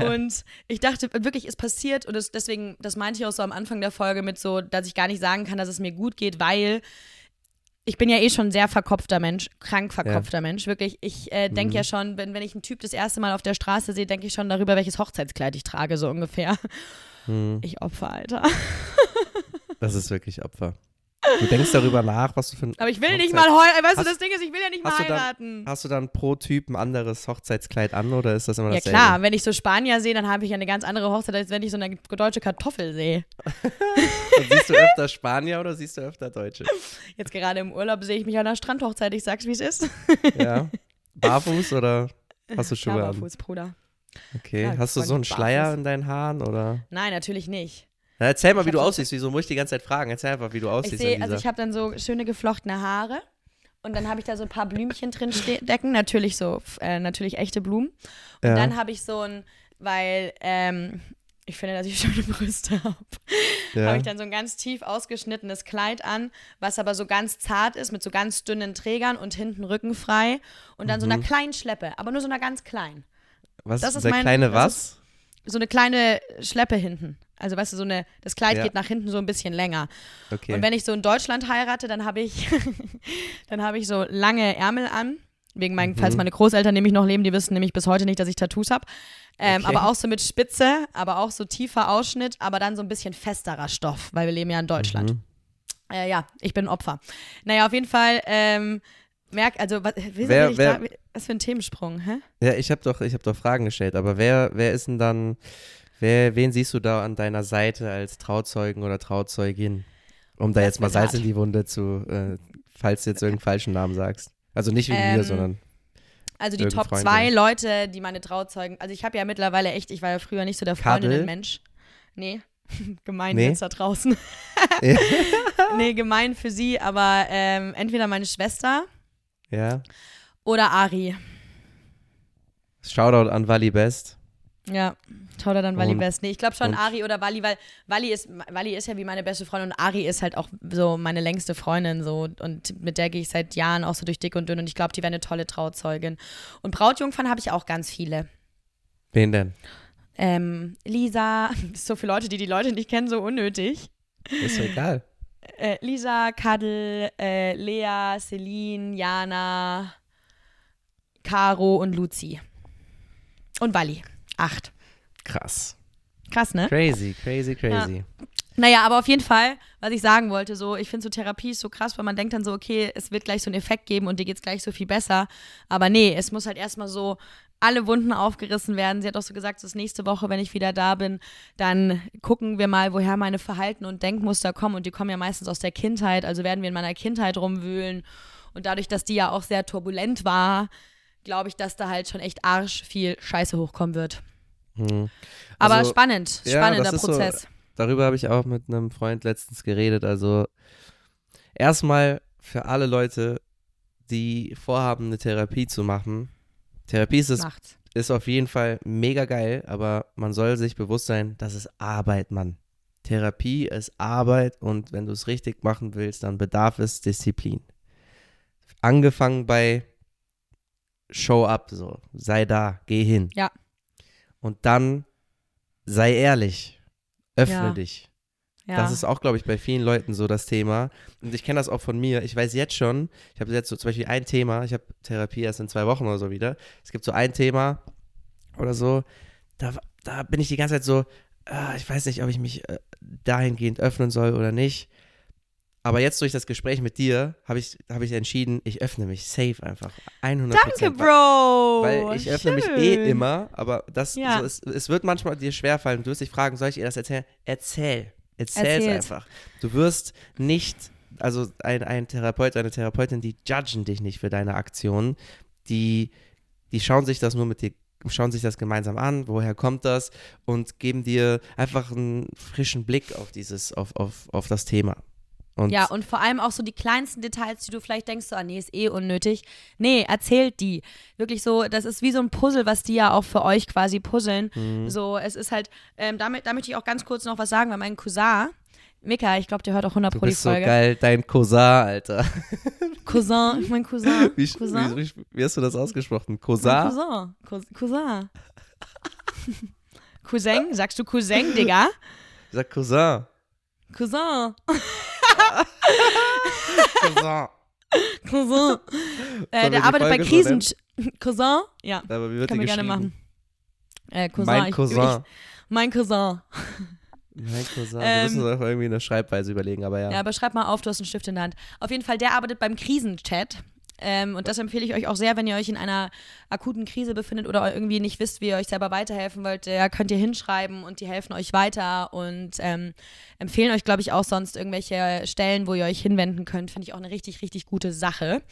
Und ich dachte wirklich, es passiert und es, deswegen, das meinte ich auch so am Anfang der Folge mit so, dass ich gar nicht sagen kann, dass es mir gut geht, weil ich bin ja eh schon ein sehr verkopfter Mensch, krank verkopfter Mensch, wirklich. Ich äh, denke Mhm. ja schon, wenn, wenn ich einen Typ das erste Mal auf der Straße sehe, denke ich schon darüber, welches Hochzeitskleid ich trage, so ungefähr. Hm, Ich Opfer, Alter. das ist wirklich Opfer. Du denkst darüber nach, was du für ein Aber ich will nicht Hochzeit- mal heiraten. Weißt du, Hast- das Ding ist, ich will ja nicht mal du dann- heiraten. Hast du dann pro Typ ein anderes Hochzeitskleid an oder ist das immer Ja dasselbe? klar, wenn ich so Spanier sehe, dann habe ich ja eine ganz andere Hochzeit, als wenn ich so eine deutsche Kartoffel sehe. Siehst du öfter Spanier oder siehst du öfter Deutsche? Jetzt gerade im Urlaub sehe ich mich an einer Strandhochzeit, ich sag's, wie es ist. Ja. Barfuß oder hast du Schuhe ja, an? Barfuß, Bruder. Okay. Ja, hast du so einen barfuß. Schleier in deinen Haaren oder? Nein, natürlich nicht. Na, erzähl mal, Ich wie du aussiehst. Wieso muss ich die ganze Zeit fragen? Erzähl einfach, wie du Ich aussiehst. sehe, Elisa. also ich habe dann so schöne geflochtene Haare und dann habe ich da so ein paar Blümchen drin ste- decken, natürlich so, äh, natürlich echte Blumen. Und ja. dann habe ich so ein, weil ähm, ich finde, dass ich schöne Brüste habe, ja. habe ich dann so ein ganz tief ausgeschnittenes Kleid an, was aber so ganz zart ist, mit so ganz dünnen Trägern und hinten rückenfrei und dann so einer Mhm. kleinen Schleppe, aber nur so einer ganz kleinen. was das ist der mein- kleine was? So eine kleine Schleppe hinten. Also weißt du, so eine, das Kleid Ja. geht nach hinten so ein bisschen länger. Okay. Und wenn ich so in Deutschland heirate, dann habe ich, dann habe ich so lange Ärmel an. Wegen meinen, Mhm. falls meine Großeltern nämlich noch leben, die wissen nämlich bis heute nicht, dass ich Tattoos habe. Ähm, Okay. Aber auch so mit Spitze, aber auch so tiefer Ausschnitt, aber dann so ein bisschen festerer Stoff, weil wir leben ja in Deutschland. Mhm. Äh, ja, ich bin Opfer. Naja, auf jeden Fall, ähm, merk, also, was, wieso Wer- wer- da, was für ein Themensprung, hä? Ja, ich habe doch, ich hab doch Fragen gestellt, aber wer, wer ist denn dann, wer, wen siehst du da an deiner Seite als Trauzeugen oder Trauzeugin? Um da jetzt mal Salz in die Wunde zu, äh, falls du jetzt irgendeinen falschen Namen sagst. Also nicht wegen Ähm, mir, sondern Also die Top Freund, zwei. Leute, die meine Trauzeugen, also ich habe ja mittlerweile echt, ich war ja früher nicht so der? Freundinnen-Mensch. Nee, gemein Nee? jetzt da draußen. Nee, gemein für sie, aber ähm, entweder meine Schwester ja. oder Ari. Shoutout an Wally Best. Ja, da dann Wally Best. Nee, ich glaube schon Ari oder Wally, weil Wally ist, Wally ist ja wie meine beste Freundin und Ari ist halt auch so meine längste Freundin so und mit der gehe ich seit Jahren auch so durch dick und dünn und ich glaube, die wäre eine tolle Trauzeugin. Und Brautjungfern habe ich auch ganz viele. Wen denn? Ähm, Lisa, so viele Leute, die die Leute nicht kennen, so unnötig. Ist doch egal. Äh, Lisa, Kadel, äh, Lea, Celine, Jana, Caro und Luzi. Und Wally. Acht. Krass. Krass, ne? Crazy, crazy, crazy. Naja, aber auf jeden Fall, was ich sagen wollte, so, ich finde so Therapie ist so krass, weil man denkt dann so, okay, es wird gleich so einen Effekt geben und dir geht's gleich so viel besser. Aber nee, es muss halt erstmal so alle Wunden aufgerissen werden. Sie hat auch so gesagt, so nächste Woche, wenn ich wieder da bin, dann gucken wir mal, woher meine Verhalten und Denkmuster kommen. Und die kommen ja meistens aus der Kindheit. Also werden wir in meiner Kindheit rumwühlen. Und dadurch, dass die ja auch sehr turbulent war, glaube ich, dass da halt schon echt arsch viel Scheiße hochkommen wird. Hm. Aber Also, spannend, ja, spannender das ist so- Prozess. Darüber habe ich auch mit einem Freund letztens geredet. Also erstmal für alle Leute, die vorhaben, eine Therapie zu machen. Therapie ist, es, ist auf jeden Fall mega geil, aber man soll sich bewusst sein, das ist Arbeit, Mann. Therapie ist Arbeit und wenn du es richtig machen willst, dann bedarf es Disziplin. Angefangen bei Show up, so. Sei da, geh hin. Ja. Und dann sei ehrlich. Öffne Ja. dich. Ja. Das ist auch, glaube ich, bei vielen Leuten so das Thema. Und ich kenne das auch von mir. Ich weiß jetzt schon, ich habe jetzt so zum Beispiel ein Thema, ich habe Therapie erst in zwei Wochen oder so wieder. Es gibt so ein Thema oder so, da, da bin ich die ganze Zeit so, ah, ich weiß nicht, ob ich mich äh, dahingehend öffnen soll oder nicht. Aber jetzt durch das Gespräch mit dir habe ich, hab ich entschieden, ich öffne mich safe einfach. 100 Danke, Bro. Weil ich öffne mich eh Schön. immer, aber das, Ja. so, es, es wird manchmal dir schwerfallen. Du wirst dich fragen, soll ich ihr das erzählen? Erzähl. Erzähl's Erzähl's. einfach. Du wirst nicht, also ein, ein Therapeut, eine Therapeutin, die judgen dich nicht für deine Aktionen. Die, die schauen sich das nur mit dir, schauen sich das gemeinsam an, woher kommt das und geben dir einfach einen frischen Blick auf dieses, auf, auf, auf das Thema. Und Ja, und vor allem auch so die kleinsten Details, die du vielleicht denkst, so, ah, nee, ist eh unnötig. Nee, erzählt die. Wirklich so, das ist wie so ein Puzzle, was die ja auch für euch quasi puzzeln. Mhm. So, es ist halt, ähm, damit, da möchte ich auch ganz kurz noch was sagen, weil mein Cousin, Mika, ich glaube, der hört auch 100 du Pro die bist so Folge. geil, dein Cousin, Alter. Cousin, mein Cousin. Wie, Cousin? wie, wie, wie hast du das ausgesprochen? Cousin? Cousin. Cous- Cousin. Cousin? Sagst du Cousin, Digga? Ich sag Cousin. Cousin. Cousin. Cousin. Äh, der arbeitet bei Folge so Krisen. Cousin? Ja, Aber wie wird können die wir gerne machen. Äh, Cousin. Mein ich- Cousin. Ich, mein Cousin. mein Cousin. Ähm, wir müssen uns auch irgendwie eine Schreibweise überlegen, aber ja. Ja, aber schreib mal auf, du hast einen Stift in der Hand. Auf jeden Fall, der arbeitet beim Krisenchat. Ähm, und das empfehle ich euch auch sehr, wenn ihr euch in einer akuten Krise befindet oder irgendwie nicht wisst, wie ihr euch selber weiterhelfen wollt. Da könnt ihr hinschreiben und die helfen euch weiter und ähm, empfehlen euch, glaube ich, auch sonst irgendwelche Stellen, wo ihr euch hinwenden könnt. Finde ich auch eine richtig, richtig gute Sache.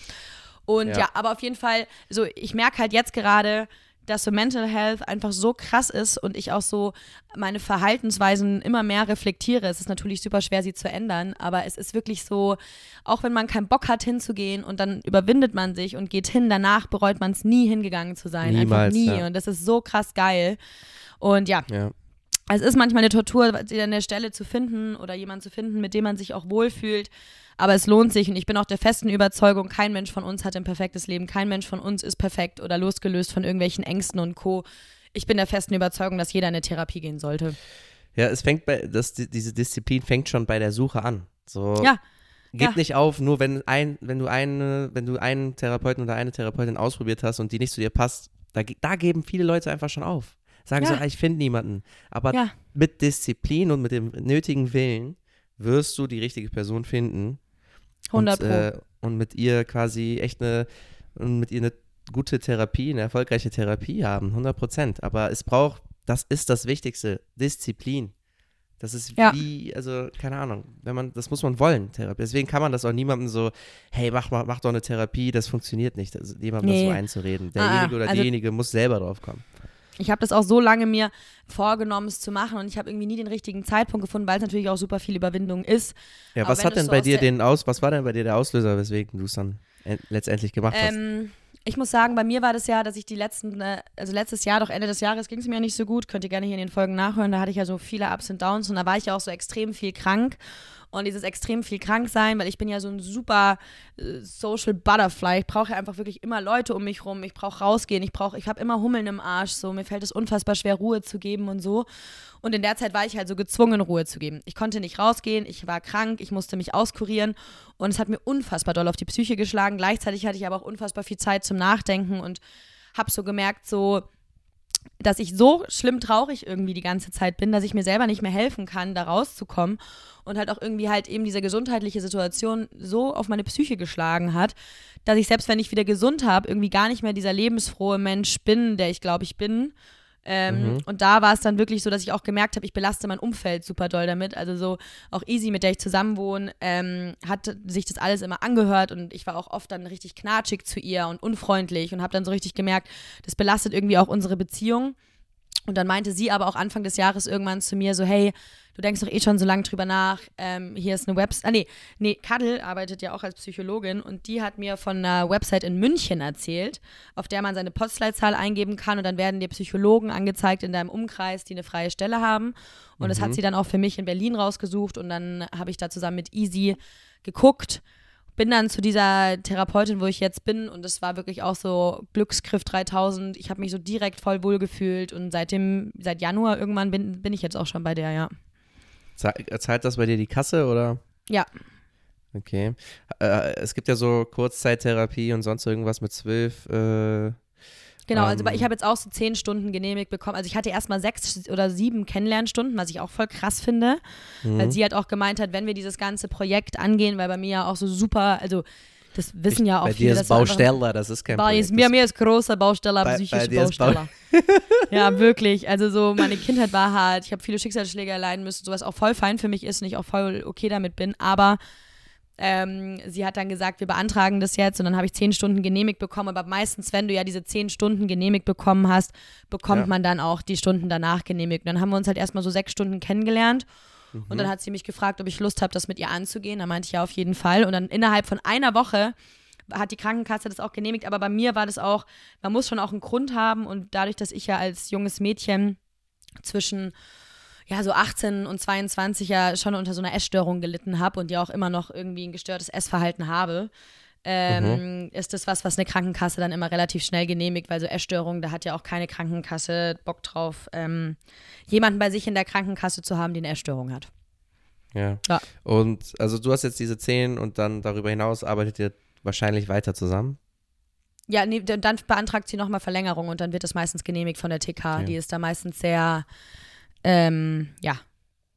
Und ja. Ja. aber auf jeden Fall, so ich merke halt jetzt gerade, dass so Mental Health einfach so krass ist und ich auch so meine Verhaltensweisen immer mehr reflektiere. Es ist natürlich super schwer, sie zu ändern, aber es ist wirklich so, auch wenn man keinen Bock hat hinzugehen und dann überwindet man sich und geht hin, danach bereut man es nie hingegangen zu sein. Niemals, Einfach nie. ja. Und das ist so krass geil. Und ja, ja. Es ist manchmal eine Tortur, eine Stelle zu finden oder jemanden zu finden, mit dem man sich auch wohlfühlt. Aber es lohnt sich und ich bin auch der festen Überzeugung, kein Mensch von uns hat ein perfektes Leben. Kein Mensch von uns ist perfekt oder losgelöst von irgendwelchen Ängsten und Co. Ich bin der festen Überzeugung, dass jeder in eine Therapie gehen sollte. Ja, es fängt bei, das, diese Disziplin fängt schon bei der Suche an. So, Ja, Gib ja. nicht auf, nur wenn ein, wenn du eine, wenn du einen Therapeuten oder eine Therapeutin ausprobiert hast und die nicht zu dir passt, da, da geben viele Leute einfach schon auf. Sagen Ja. so, ah, ich finde niemanden. Aber Ja. mit Disziplin und mit dem nötigen Willen wirst du die richtige Person finden 100 und, äh, und mit ihr quasi echt eine, mit ihr eine gute Therapie, eine erfolgreiche Therapie haben, 100 Prozent. Aber es braucht, das ist das Wichtigste, Disziplin. Das ist Ja. wie, also keine Ahnung, wenn man, das muss man wollen, Therapie. Deswegen kann man das auch niemandem so, hey, mach, mach, mach doch eine Therapie, das funktioniert nicht, also, jemandem Nee. das so einzureden. Ah, Derjenige oder also- diejenige muss selber drauf kommen. Ich habe das auch so lange mir vorgenommen, es zu machen und ich habe irgendwie nie den richtigen Zeitpunkt gefunden, weil es natürlich auch super viel Überwindung ist. Ja, Aber was hat denn so bei dir den aus, was war denn bei dir der Auslöser, weswegen du es dann en- letztendlich gemacht hast? Ähm, ich muss sagen, bei mir war das ja, dass ich die letzten, äh, also letztes Jahr, doch Ende des Jahres ging es mir ja nicht so gut. Könnt ihr gerne hier in den Folgen nachhören. Da hatte ich ja so viele Ups und Downs und da war ich ja auch so extrem viel krank. Und dieses extrem viel krank sein, weil ich bin ja so ein super äh, Social Butterfly. Ich brauche ja einfach wirklich immer Leute um mich rum. Ich brauche rausgehen. Ich brauche, ich habe immer Hummeln im Arsch. So mir fällt es unfassbar schwer, Ruhe zu geben und so. Und in der Zeit war ich halt so gezwungen, Ruhe zu geben. Ich konnte nicht rausgehen. Ich war krank. Ich musste mich auskurieren. Und es hat mir unfassbar doll auf die Psyche geschlagen. Gleichzeitig hatte ich aber auch unfassbar viel Zeit zum Nachdenken und habe so gemerkt, so dass ich so schlimm traurig irgendwie die ganze Zeit bin, dass ich mir selber nicht mehr helfen kann, da rauszukommen und halt auch irgendwie halt eben diese gesundheitliche Situation so auf meine Psyche geschlagen hat, dass ich selbst wenn ich wieder gesund habe, irgendwie gar nicht mehr dieser lebensfrohe Mensch bin, der ich glaube ich bin. Ähm, Mhm. Und da war es dann wirklich so, dass ich auch gemerkt habe, ich belaste mein Umfeld super doll damit. Also so auch Easy, mit der ich zusammenwohne, ähm, hat sich das alles immer angehört und ich war auch oft dann richtig knatschig zu ihr und unfreundlich und habe dann so richtig gemerkt, das belastet irgendwie auch unsere Beziehung. Und dann meinte sie aber auch Anfang des Jahres irgendwann zu mir so, hey, du denkst doch eh schon so lange drüber nach, ähm, hier ist eine Website, ah nee, nee, Kadel arbeitet ja auch als Psychologin und die hat mir von einer Website in München erzählt, auf der man seine Postleitzahl eingeben kann und dann werden dir Psychologen angezeigt in deinem Umkreis, die eine freie Stelle haben. Und das hat sie dann auch für mich in Berlin rausgesucht und dann habe ich da zusammen mit Easy geguckt bin dann zu dieser Therapeutin, wo ich jetzt bin und es war wirklich auch so Glücksgriff 3000. Ich habe mich so direkt voll wohl gefühlt und seitdem, seit Januar irgendwann bin, bin ich jetzt auch schon bei der, ja. Zahlt das bei dir die Kasse oder? Ja. Okay. Äh, es gibt ja so Kurzzeittherapie und sonst irgendwas mit zwölf. Äh, Genau, also Ähm. ich habe jetzt auch so zehn Stunden genehmigt bekommen. Also ich hatte erstmal sechs oder sieben Kennenlernstunden, was ich auch voll krass finde. mhm. Weil sie halt auch gemeint hat, wenn wir dieses ganze Projekt angehen, weil bei mir ja auch so super, also das wissen ja auch bei viele. dir ist dass du einfach- Baustelle, das ist kein Bei Projekt. ist, mir, ist großer Bausteller, Bei- psychische bei Bausteller. ja, wirklich. Also so, meine Kindheit war hart. Ich habe viele Schicksalsschläge erleiden müssen, sowas auch voll fein für mich ist und ich auch voll okay damit bin. Aber ähm, sie hat dann gesagt, wir beantragen das jetzt und dann habe ich zehn Stunden genehmigt bekommen. Aber meistens, wenn du ja diese zehn Stunden genehmigt bekommen hast, bekommt Ja. man dann auch die Stunden danach genehmigt. Und dann haben wir uns halt erstmal so sechs Stunden kennengelernt. Und Mhm. dann hat sie mich gefragt, ob ich Lust habe, das mit ihr anzugehen. Da meinte ich ja auf jeden Fall. Und dann innerhalb von einer Woche hat die Krankenkasse das auch genehmigt. Aber bei mir war das auch, man muss schon auch einen Grund haben. Und dadurch, dass ich ja als junges Mädchen zwischen ja, so 18 und 22 ja schon unter so einer Essstörung gelitten habe und ja auch immer noch irgendwie ein gestörtes Essverhalten habe, ähm, ist das was, was eine Krankenkasse dann immer relativ schnell genehmigt, weil so Essstörungen, da hat ja auch keine Krankenkasse Bock drauf, ähm, jemanden bei sich in der Krankenkasse zu haben, die eine Essstörung hat. Ja. Ja. Und also du hast jetzt diese zehn und dann darüber hinaus arbeitet ihr wahrscheinlich weiter zusammen. Ja, nee, dann beantragt sie nochmal Verlängerung und dann wird das meistens genehmigt von der TK. Okay. Die ist da meistens sehr, ähm, ja,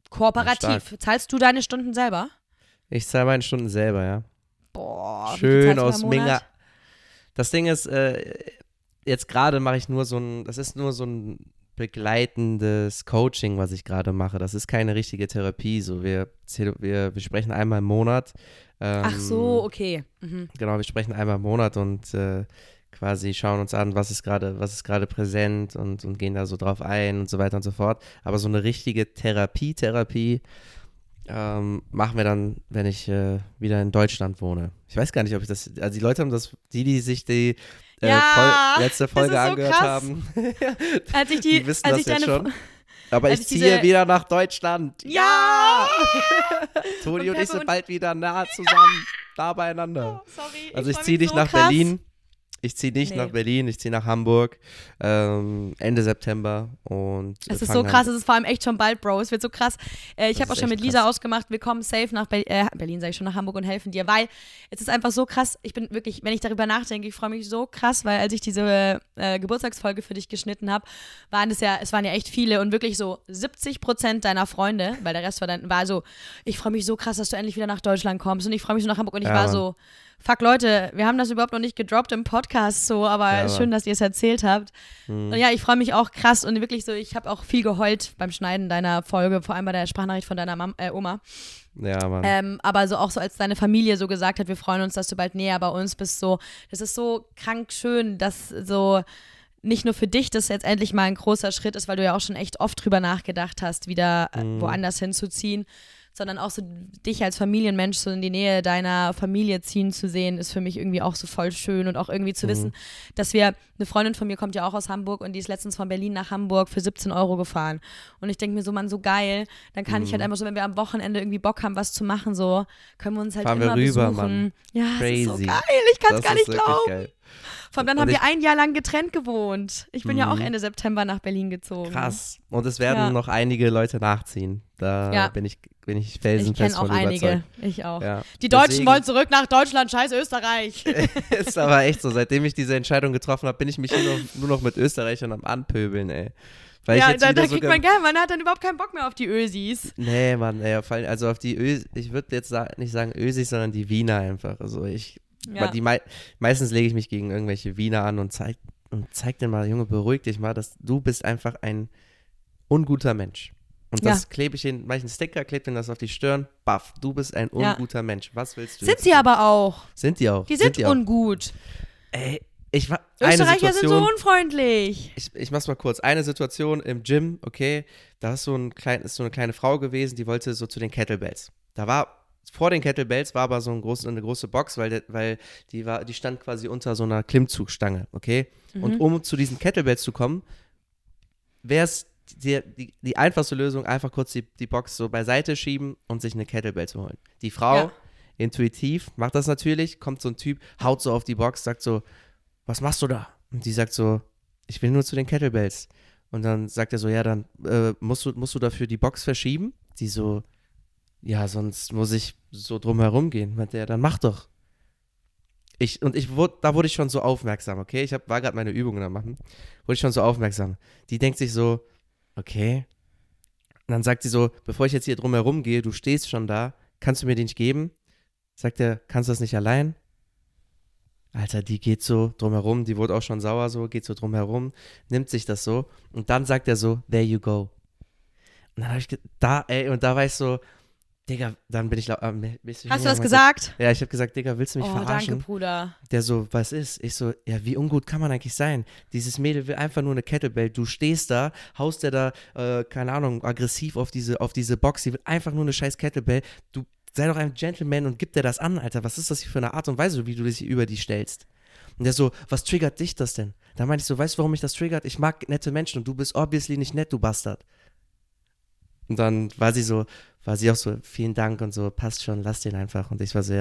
kooperativ. stark. Zahlst du deine Stunden selber? Ich zahle meine Stunden selber, ja. Boah, Schön aus? Minga. Das Ding ist, äh, jetzt gerade mache ich nur so ein, das ist nur so ein begleitendes Coaching, was ich gerade mache. Das ist keine richtige Therapie. So, wir, wir, wir sprechen einmal im Monat. Ähm, Ach so, okay. Mhm. Genau, wir sprechen einmal im Monat und äh, quasi schauen uns an, was ist gerade, was ist gerade präsent und, und gehen da so drauf ein und so weiter und so fort. Aber so eine richtige Therapie, Therapie ähm, machen wir dann, wenn ich äh, wieder in Deutschland wohne. Ich weiß gar nicht, ob ich das, also die Leute haben das, die, die sich die äh, Ja, Fol- letzte Folge so angehört krass. haben, Als ich die, die wissen das ich jetzt schon. Aber ich ich ziehe wieder nach Deutschland. Ja! Toni Und und ich sind bald wieder nah zusammen, nah beieinander. Oh, sorry. Also ich, freu ziehe nicht so nach krass. Berlin. Ich ziehe nicht Nee. nach Berlin, ich ziehe nach Hamburg ähm, Ende September und Es ist so krass, es ist vor allem echt schon bald, Bro. Es wird so krass. Äh, ich habe auch schon mit Lisa krass. ausgemacht, wir kommen safe nach Ber äh, Berlin, sage ich schon, nach Hamburg und helfen dir, weil es ist einfach so krass. Ich bin wirklich, wenn ich darüber nachdenke, ich freue mich so krass, weil als ich diese äh, Geburtstagsfolge für dich geschnitten habe, waren es ja, es waren ja echt viele und wirklich so 70 Prozent deiner Freunde, weil der Rest war dann, war so, ich freue mich so krass, dass du endlich wieder nach Deutschland kommst und ich freue mich so nach Hamburg und ich Ja, war so, fuck Leute, wir haben das überhaupt noch nicht gedroppt im Podcast so, aber Ja, schön, Mann. dass ihr es erzählt habt. Hm. Und ja, ich freue mich auch krass und wirklich so, ich habe auch viel geheult beim Schneiden deiner Folge, vor allem bei der Sprachnachricht von deiner Mam äh, Oma. Ja, Mann. Ähm, aber so auch so, als deine Familie so gesagt hat, wir freuen uns, dass du bald näher bei uns bist, so, das ist so krank schön, dass so nicht nur für dich das jetzt endlich mal ein großer Schritt ist, weil du ja auch schon echt oft drüber nachgedacht hast, wieder Mhm. woanders hinzuziehen, sondern auch so dich als Familienmensch so in die Nähe deiner Familie ziehen zu sehen, ist für mich irgendwie auch so voll schön und auch irgendwie zu Mhm. wissen, dass wir, eine Freundin von mir kommt ja auch aus Hamburg und die ist letztens von Berlin nach Hamburg für 17 Euro gefahren. Und ich denke mir so, man, so geil, dann kann ich halt Mhm. einfach so, wenn wir am Wochenende irgendwie Bock haben, was zu machen, so, können wir uns halt Fahren wir immer rüber, besuchen. Mann. Ja, es ist so Crazy. geil, ich kann es Das gar nicht glauben. Geil. Vor allem dann Und haben ich- wir ein Jahr lang getrennt gewohnt. Ich bin ja auch Mhm. Ende September nach Berlin gezogen. Krass. Und es werden Ja. noch einige Leute nachziehen. Da Ja. bin ich, bin ich Ich felsenfest kenne auch von einige. überzeugt. Ich auch. Ja. Die Deutschen Deswegen- wollen zurück nach Deutschland, scheiß Österreich. ist aber echt so. Seitdem ich diese Entscheidung getroffen habe, bin ich mich hier noch, nur noch mit Österreichern am Anpöbeln, ey. Weil ja, ich da, da kriegt man geil, man hat dann überhaupt keinen Bock mehr auf die Ösis. Nee, Mann, ey, vor allem, also auf die Ö ich würde jetzt nicht sagen Ösis, sondern die Wiener einfach. Also ich, Ja. die mei meistens lege ich mich gegen irgendwelche Wiener an und zeig, und zeig dir mal, Junge, beruhig dich mal, dass du bist einfach ein unguter Mensch. Und Ja. das klebe ich ich einen Sticker, klebe mir das auf die Stirn, baff, du bist ein Ja. unguter Mensch. Was willst du Sind sie tun? aber auch. Sind die auch. Die sind, die auch. ungut. Ey, ich war Österreicher sind so unfreundlich. ich, ich mach's mal kurz. Eine Situation im Gym, okay, da ist so, ein klein, ist so eine kleine Frau gewesen, die wollte so zu den Kettlebells. Da war, vor den Kettlebells war aber so ein groß, eine große Box, weil, weil die, war, die stand quasi unter so einer Klimmzugstange, okay? Mhm. Und um zu diesen Kettlebells zu kommen, wäre es die, die, die einfachste Lösung, einfach kurz die, die Box so beiseite schieben und sich eine Kettlebell zu holen. Die Frau, Ja. intuitiv, macht das natürlich, kommt so ein Typ, haut so auf die Box, sagt so, was machst du da? Und die sagt so, ich will nur zu den Kettlebells. Und dann sagt er so, ja, dann äh, musst, du, musst du dafür die Box verschieben? Die so, ja, sonst muss ich so drum herum gehen. Meint er, dann mach doch. Ich, und ich wurde, da wurde ich schon so aufmerksam, okay? Ich hab, war gerade meine Übungen am machen, wurde ich schon so aufmerksam. Die denkt sich so, okay. Und dann sagt sie so, bevor ich jetzt hier drum herum gehe, du stehst schon da, kannst du mir den nicht geben? Sagt er, kannst du das nicht allein? Alter, die geht so drumherum, die wurde auch schon sauer so, geht so drumherum, nimmt sich das so und dann sagt er so, there you go. Und dann habe ich, da, ey, und da war ich so, Digga, dann bin ich, äh, Hast du was gesagt? Ja, ich habe gesagt, Digga, willst du mich Oh, danke, verarschen? Bruder. Der so, was ist? Ich so, ja, wie ungut kann man eigentlich sein? Dieses Mädel will einfach nur eine Kettlebell. Du stehst da, haust der da, äh, keine Ahnung, aggressiv auf diese, auf diese Box. Die will einfach nur eine scheiß Kettlebell. Du sei doch ein Gentleman und gib dir das an, Alter. Was ist das hier für eine Art und Weise, wie du dich über die stellst? Und der so, was triggert dich das denn? Da meinte ich so, weißt du, warum mich das triggert? Ich mag nette Menschen und du bist obviously nicht nett, du Bastard. Und dann war sie so, war sie auch so, vielen Dank und so, passt schon, lass den einfach. Und ich war so,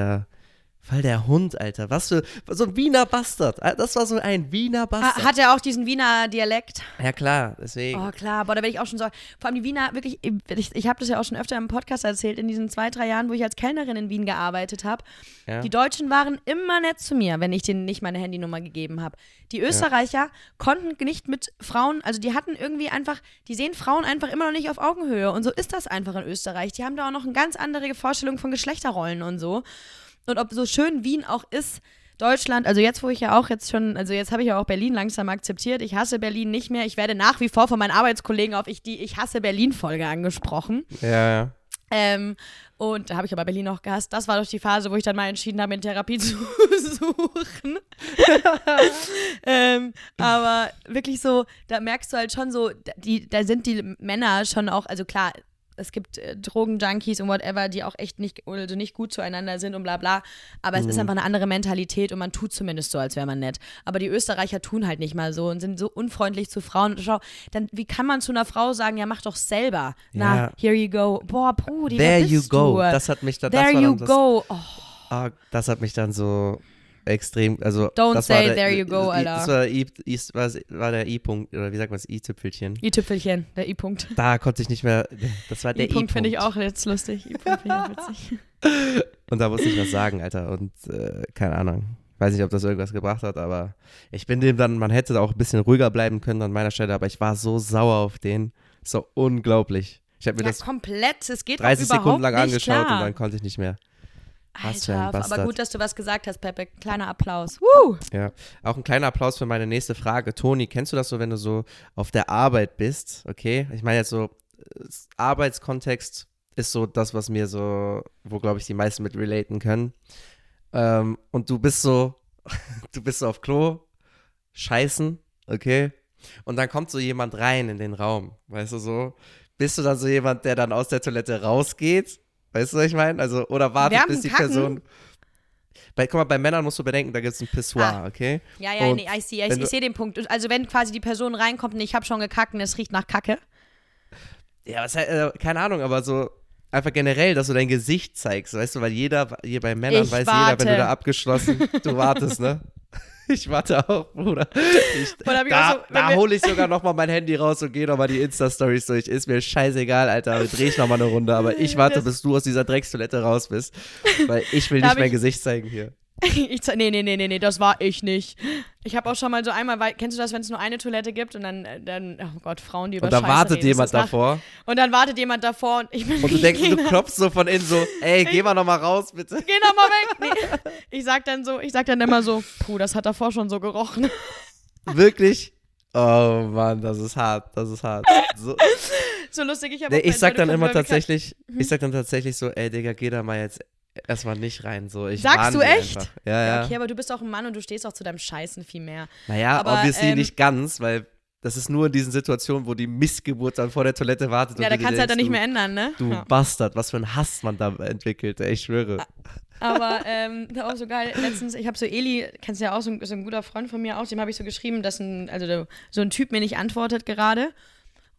ja, voll der Hund, Alter. Was für, so ein Wiener Bastard. Ah, Das war so ein Wiener Ha, Bastard. hat er auch diesen Wiener Dialekt? ja, klar, deswegen. Oh klar, boah, da werde ich auch schon so. Vor allem die Wiener, wirklich, ich, ich habe das ja auch schon öfter im Podcast erzählt, in diesen zwei, drei Jahren, wo ich als Kellnerin in Wien gearbeitet habe. ja. Die Deutschen waren immer nett zu mir, wenn ich denen nicht meine Handynummer gegeben habe. Die Österreicher konnten nicht mit Frauen, also die hatten irgendwie einfach, die sehen Frauen einfach immer noch nicht auf Augenhöhe. Und so ist das einfach in Österreich. Die haben da auch noch eine ganz andere Vorstellung von Geschlechterrollen und so. Und ob so schön Wien auch ist, Deutschland, also jetzt, wo ich ja auch jetzt schon, also jetzt habe ich ja auch Berlin langsam akzeptiert. Ich hasse Berlin nicht mehr. Ich werde nach wie vor von meinen Arbeitskollegen auf ich, die Ich hasse Berlin-Folge angesprochen. ja, ja. Ähm, und da habe ich aber Berlin auch gehasst. Das war doch die Phase, wo ich dann mal entschieden habe, in Therapie zu suchen. ähm, aber wirklich so, da merkst du halt schon so, die, da sind die Männer schon auch, also klar, es gibt äh, Drogenjunkies und whatever, die auch echt nicht, also nicht gut zueinander sind und bla bla. Aber es ist einfach eine andere Mentalität und man tut zumindest so, als wäre man nett. Aber die Österreicher tun halt nicht mal so und sind so unfreundlich zu Frauen. Schau, dann, wie kann man zu einer Frau sagen, ja, mach doch selber. Na, here you go. Boah, Brudi, There you go. Du? Das hat mich dann, das There war you dann das, go. Oh, das hat mich dann so extrem, also Don't das say war der, there you go, Alter. Das war, der I, I, war, war der I-Punkt, oder wie sagt man das, I-Tüpfelchen. I-Tüpfelchen, der I-Punkt. Da konnte ich nicht mehr, das war der I-Punkt finde ich auch jetzt lustig. I-Punkt finde ich witzig. Und da musste ich was sagen, Alter. Und äh, keine Ahnung. Weiß nicht, ob das irgendwas gebracht hat, aber ich bin dem dann, man hätte auch ein bisschen ruhiger bleiben können an meiner Stelle, aber ich war so sauer auf den. So unglaublich. Ich habe mir Ja, das komplett. Es geht 30 doch überhaupt Sekunden lang angeschaut klar. und dann konnte ich nicht mehr. Alter, aber gut, dass du was gesagt hast, Pepe. Kleiner Applaus. Woo! Ja. Auch ein kleiner Applaus für meine nächste Frage. Toni, kennst du das so, wenn du so auf der Arbeit bist? Okay. Ich meine jetzt so, Arbeitskontext ist so das, was mir so, wo glaube ich die meisten mit relaten können. Ähm, und du bist so, du bist so auf Klo, scheißen, okay? Und dann kommt so jemand rein in den Raum, weißt du so? Bist du dann so jemand, der dann aus der Toilette rausgeht? Weißt du, was ich meine? Also, oder wartet, bis die kacken? Person. Bei, guck mal, bei Männern musst du bedenken, da gibt es ein Pissoir, Ah. okay? Ja, ja, Und nee, I see. Ich, wenn ich sehe den Punkt. Also, wenn quasi die Person reinkommt und ich habe schon gekackt und es riecht nach Kacke. Ja, was, äh, keine Ahnung, aber so einfach generell, dass du dein Gesicht zeigst, weißt du, weil jeder, hier bei Männern Ich weiß jeder, wenn du warte. da abgeschlossen, du wartest, ne? Ich warte auch, Bruder. Ich, ich da so, da hole ich sogar noch mal mein Handy raus und gehe noch mal die Insta-Stories durch. Ist mir scheißegal, Alter. Dreh ich noch mal eine Runde. Aber ich warte, Das- bis du aus dieser Dreckstoilette raus bist. Weil ich will nicht mein ich- Gesicht zeigen hier. Ich ze- nee, nee, nee, nee, nee, das war ich nicht. Ich habe auch schon mal so einmal, weil, kennst du das, wenn es nur eine Toilette gibt und dann, äh, dann, oh Gott, Frauen, die über Und da Scheiße wartet reden, jemand davor. Und dann wartet jemand davor und ich bin Und du denkst, du geh klopfst so von innen so, ey, geh mal noch mal raus, bitte. noch mal weg. Nee. Ich sag dann so, ich sag dann immer so, puh, das hat davor schon so gerochen. Wirklich? Oh Mann, das ist hart, das ist hart. So, So lustig, ich habe nee, ich sag dann immer tatsächlich, Mhm. ich sag dann tatsächlich so, ey Digga, geh da mal jetzt erstmal nicht rein. So, ich Sagst du echt? Einfach. Ja, ja. Okay, aber du bist auch ein Mann und du stehst auch zu deinem Scheißen viel mehr. Naja, Aber, obviously ähm, nicht ganz, weil das ist nur in diesen Situationen, wo die Missgeburt dann vor der Toilette wartet. Ja, und da kannst du halt dann nicht mehr ändern, ne? Du, Ja. Bastard, was für ein Hass man da entwickelt, ey, ich schwöre. Aber ähm, auch so geil. Letztens, ich habe so Eli, kennst du ja auch, so ein, so ein guter Freund von mir auch, dem habe ich so geschrieben, dass ein, also so ein Typ mir nicht antwortet gerade.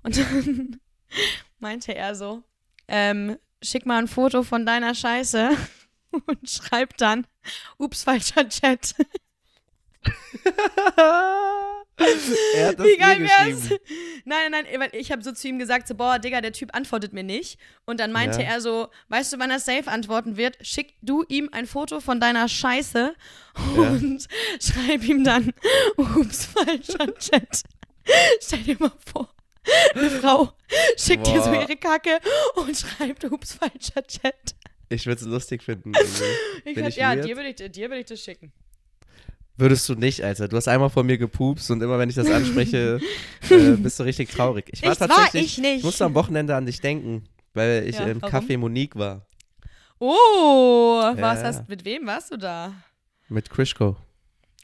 Und dann meinte er so, ähm, schick mal ein Foto von deiner Scheiße und schreib dann, ups, falscher Chat. er hat das Wie geil wär's? Nein, nein, nein, ich habe so zu ihm gesagt, so, boah, Digga, der Typ antwortet mir nicht. Und dann meinte Ja. er so, weißt du, wann er safe antworten wird? Schick du ihm ein Foto von deiner Scheiße und schreib ihm dann, ups, falscher Chat. Stell dir mal vor, eine Frau schickt dir so Boah. ihre Kacke und schreibt, ups, falscher Chat. Ich würde es lustig finden. Ich Bin ich ja, weird? dir würde ich, dir würd ich das schicken. Würdest du nicht, Alter. Du hast einmal vor mir gepupst und immer, wenn ich das anspreche, äh, bist du richtig traurig. Ich war Ich war tatsächlich, ich nicht. musste am Wochenende an dich denken, weil ich Ja, im warum? Café Monique war. Oh, was Ja. hast, mit wem warst du da? Mit Krishko.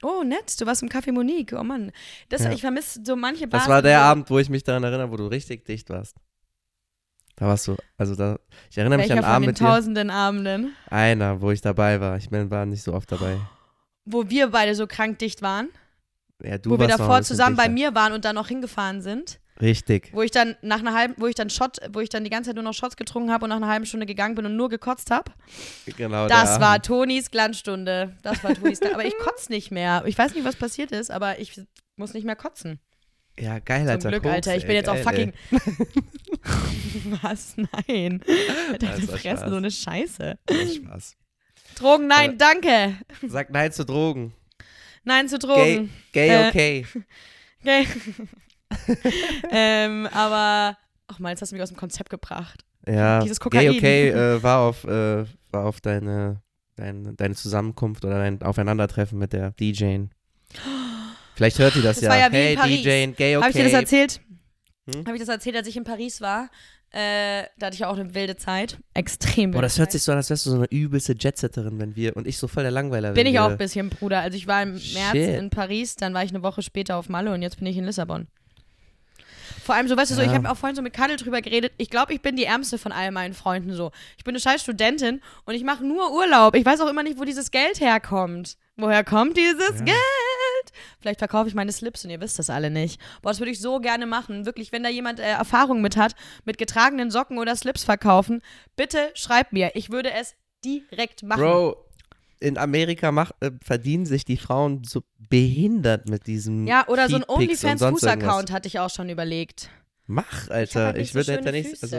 Oh, nett, du warst im Café Monique. Oh Mann. Das, Ja. Ich vermisse so manche Bars. Das war der Abend, wo ich mich daran erinnere, wo du richtig dicht warst. Da warst du, also da, ich erinnere mich Welcher an einen von Abend den mit dir. tausenden Abenden, Einer, wo ich dabei war. Ich bin, war nicht so oft dabei. wo wir beide so krank dicht waren, Ja, du wo wir davor zusammen bei dichter. mir waren und dann noch hingefahren sind, Richtig. wo ich dann nach einer halben, wo ich dann Shot, wo ich dann die ganze Zeit nur noch Shots getrunken habe und nach einer halben Stunde gegangen bin und nur gekotzt habe. Genau. Das war Abend. Tonis Glanzstunde. Das war Tonis. Aber ich kotze nicht mehr. Ich weiß nicht, was passiert ist, aber ich muss nicht mehr kotzen. Ja, geil, Zum Alter. Glück, Koks, Alter. Ich ey, bin jetzt auch geil, fucking. was? Nein. Deine Das war Fresse, so eine Scheiße. Ey. Spaß. Drogen, nein, danke. Sag Nein zu Drogen. Nein zu Gay, Drogen. gay Äh, okay. Okay. ähm, aber, ach mal, jetzt hast du mich aus dem Konzept gebracht. Ja, dieses gay Kokain. okay äh, war auf, äh, war auf deine, deine, deine Zusammenkunft oder dein Aufeinandertreffen mit der DJ. Vielleicht hört die das, Das ja. war ja hey. DJ, gay okay. Habe ich dir das erzählt? Hm? Habe ich das erzählt, als ich in Paris war? Äh, da hatte ich ja auch eine wilde Zeit. Extrem wilde Boah, das hört Zeit. sich so an, als wärst du so eine übelste Jetsetterin, wenn wir und ich so voll der Langweiler Bin wenn ich auch ein bisschen, Bruder. Also ich war im März Shit. in Paris, dann war ich eine Woche später auf Malle und jetzt bin ich in Lissabon. Vor allem so, weißt du, so, ich habe auch vorhin so mit Kadel drüber geredet. Ich glaube, ich bin die ärmste von all meinen Freunden so. Ich bin eine scheiß Studentin und ich mache nur Urlaub. Ich weiß auch immer nicht, wo dieses Geld herkommt. Woher kommt dieses Ja. Geld? Vielleicht verkaufe ich meine Slips und ihr wisst das alle nicht. Boah, das würde ich so gerne machen. Wirklich, wenn da jemand äh, Erfahrung mit hat, mit getragenen Socken oder Slips verkaufen, bitte schreibt mir. Ich würde es direkt machen. Bro, in Amerika mach, äh, verdienen sich die Frauen so behindert mit diesem Ja, oder so ein OnlyFans-Fuß-Account hatte ich auch schon überlegt. Mach, Ich, Alter. halt Ich, so würde hätte schöne nichts. Also,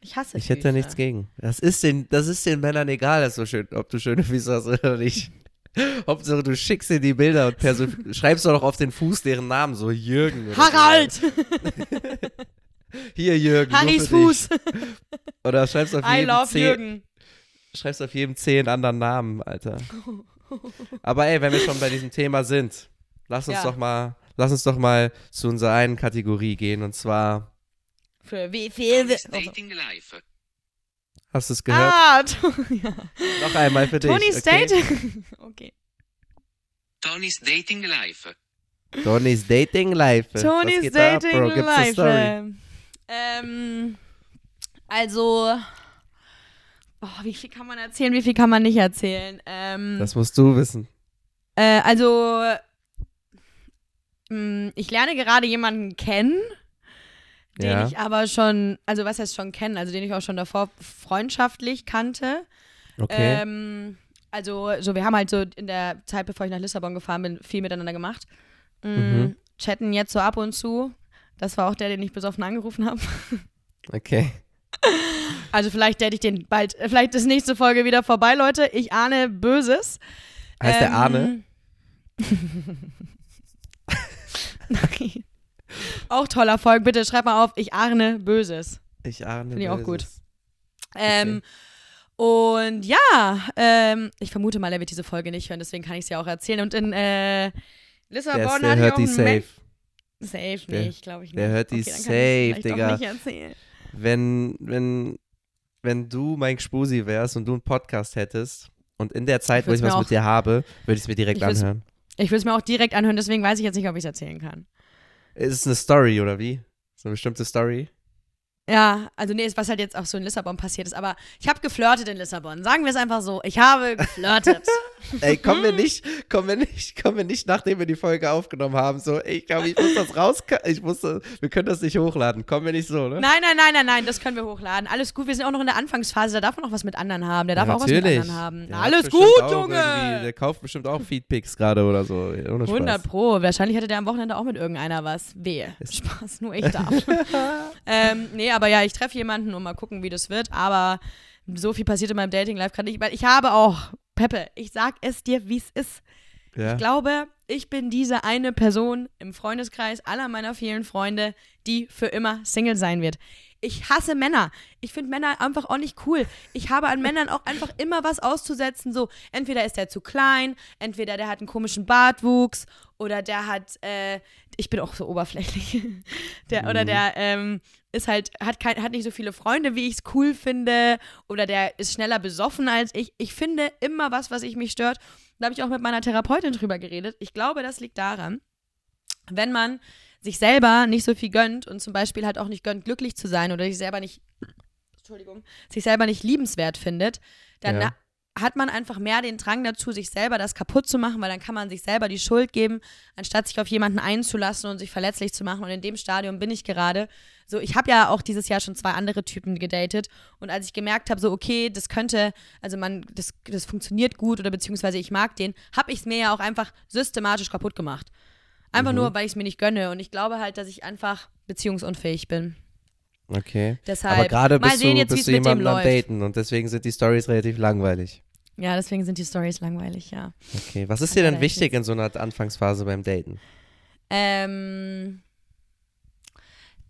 ich hasse ich hätte Füße. nichts gegen. Das ist, den, das ist den Männern egal, dass du schön, ob du schöne Füße hast oder nicht. Hauptsache, du schickst dir die Bilder und perso schreibst doch noch auf den Fuß deren Namen, so Jürgen. Harald! So. Hier, Jürgen. Harrys dich. Fuß! Oder schreibst auf I love zehn, Jürgen. Schreibst auf jedem zehn anderen Namen, Alter. Aber ey, wenn wir schon bei diesem Thema sind, lass uns Ja. doch mal, lass uns doch mal zu unserer einen Kategorie gehen und zwar, Für wie viel? Dating Life. hast du es gehört? Ah, ja. Noch einmal für dich. Tony's okay? Date. okay. Tony's Dating Life. Tony's Dating Life. Tony's da Dating Story? Life. Ähm, also, oh, wie viel kann man erzählen, wie viel kann man nicht erzählen? Ähm, Das musst du wissen. Äh, also, mh, ich lerne gerade jemanden kennen, den Ja. ich aber schon, also was heißt schon kennen, also den ich auch schon davor freundschaftlich kannte. Okay. Ähm, also so, wir haben halt so in der Zeit, bevor ich nach Lissabon gefahren bin, viel miteinander gemacht. Mm, Mhm. Chatten jetzt so ab und zu. Das war auch der, den ich besoffen angerufen habe. Okay. Also vielleicht date ich den bald, äh, vielleicht ist nächste Folge wieder vorbei, Leute. Ich ahne Böses. Heißt der Arne? Ähm. Auch toller Folge. Bitte schreib mal auf, ich ahne Böses. Ich ahne. Finde ich auch gut. Böses. Ähm, Und ja, ähm, ich vermute mal, er wird diese Folge nicht hören, deswegen kann ich es ja auch erzählen. Und in äh, Der, Lissabon der ich hört auch die safe. Safe Der- nicht, glaube ich nicht. der hört die okay, safe, Digga. Wenn, wenn, wenn du mein Spusi wärst und du einen Podcast hättest und in der Zeit, Ich wo ich was mit dir habe, würde ich es mir direkt Ich anhören. Ich will es mir auch direkt anhören, deswegen weiß ich jetzt nicht, ob ich es erzählen kann. Ist es eine Story oder wie? So eine bestimmte Story? Ja, also nee, was halt jetzt auch so in Lissabon passiert ist. Aber ich habe geflirtet in Lissabon. Sagen wir es einfach so. Ich habe geflirtet. Ey, kommen wir nicht, kommen wir nicht, kommen wir nicht, nachdem wir die Folge aufgenommen haben, so, ey, ich glaube, ich muss das raus, ich muss wir können das nicht hochladen. Kommen wir nicht so, ne? nein, nein, nein, nein, nein, das können wir hochladen. Alles gut, wir sind auch noch in der Anfangsphase. Da darf man auch was mit anderen haben. Der darf Ja, auch was mit anderen haben. Der Alles gut, Junge. Der kauft bestimmt auch Feedpics gerade oder so. Ohne Spaß. 100 Pro. Wahrscheinlich hatte der am Wochenende auch mit irgendeiner was. Wehe. Spaß, nur ich darf. ähm, nee, aber ja, ich treffe jemanden und mal gucken, wie das wird. Aber so viel passiert in meinem Dating-Life gerade nicht, weil ich habe auch, Peppe, ich sag es dir, wie es ist. Ja. Ich glaube, ich bin diese eine Person im Freundeskreis aller meiner vielen Freunde, die für immer Single sein wird. Ich hasse Männer. Ich finde Männer einfach auch nicht cool. Ich habe an Männern auch einfach immer was auszusetzen. So, entweder ist der zu klein, entweder der hat einen komischen Bartwuchs oder der hat, äh, ich bin auch so oberflächlich. Der, Oder der ähm, ist halt, hat, kein, hat nicht so viele Freunde, wie ich es cool finde. Oder der ist schneller besoffen als ich. Ich finde immer was, was ich mich stört. Da habe ich auch mit meiner Therapeutin drüber geredet. Ich glaube, das liegt daran, wenn man sich selber nicht so viel gönnt und zum Beispiel halt auch nicht gönnt, glücklich zu sein oder sich selber nicht, Entschuldigung, sich selber nicht liebenswert findet, dann Ja. Hat man einfach mehr den Drang dazu, sich selber das kaputt zu machen, weil dann kann man sich selber die Schuld geben, anstatt sich auf jemanden einzulassen und sich verletzlich zu machen. Und in dem Stadium bin ich gerade. So, ich habe ja auch dieses Jahr schon zwei andere Typen gedatet. Und als ich gemerkt habe, so, okay, das könnte, also man, das, das funktioniert gut oder beziehungsweise ich mag den, habe ich es mir ja auch einfach systematisch kaputt gemacht. Einfach Mhm. nur, weil ich es mir nicht gönne. Und ich glaube halt, dass ich einfach beziehungsunfähig bin. Okay. Deshalb, Aber gerade bist sehen du, bist du jemanden am läuft. Daten und deswegen sind die Stories relativ langweilig. Ja, deswegen sind die Stories langweilig, ja. Okay. Was ist dir denn wichtig in so einer Anfangsphase beim Daten? Ähm,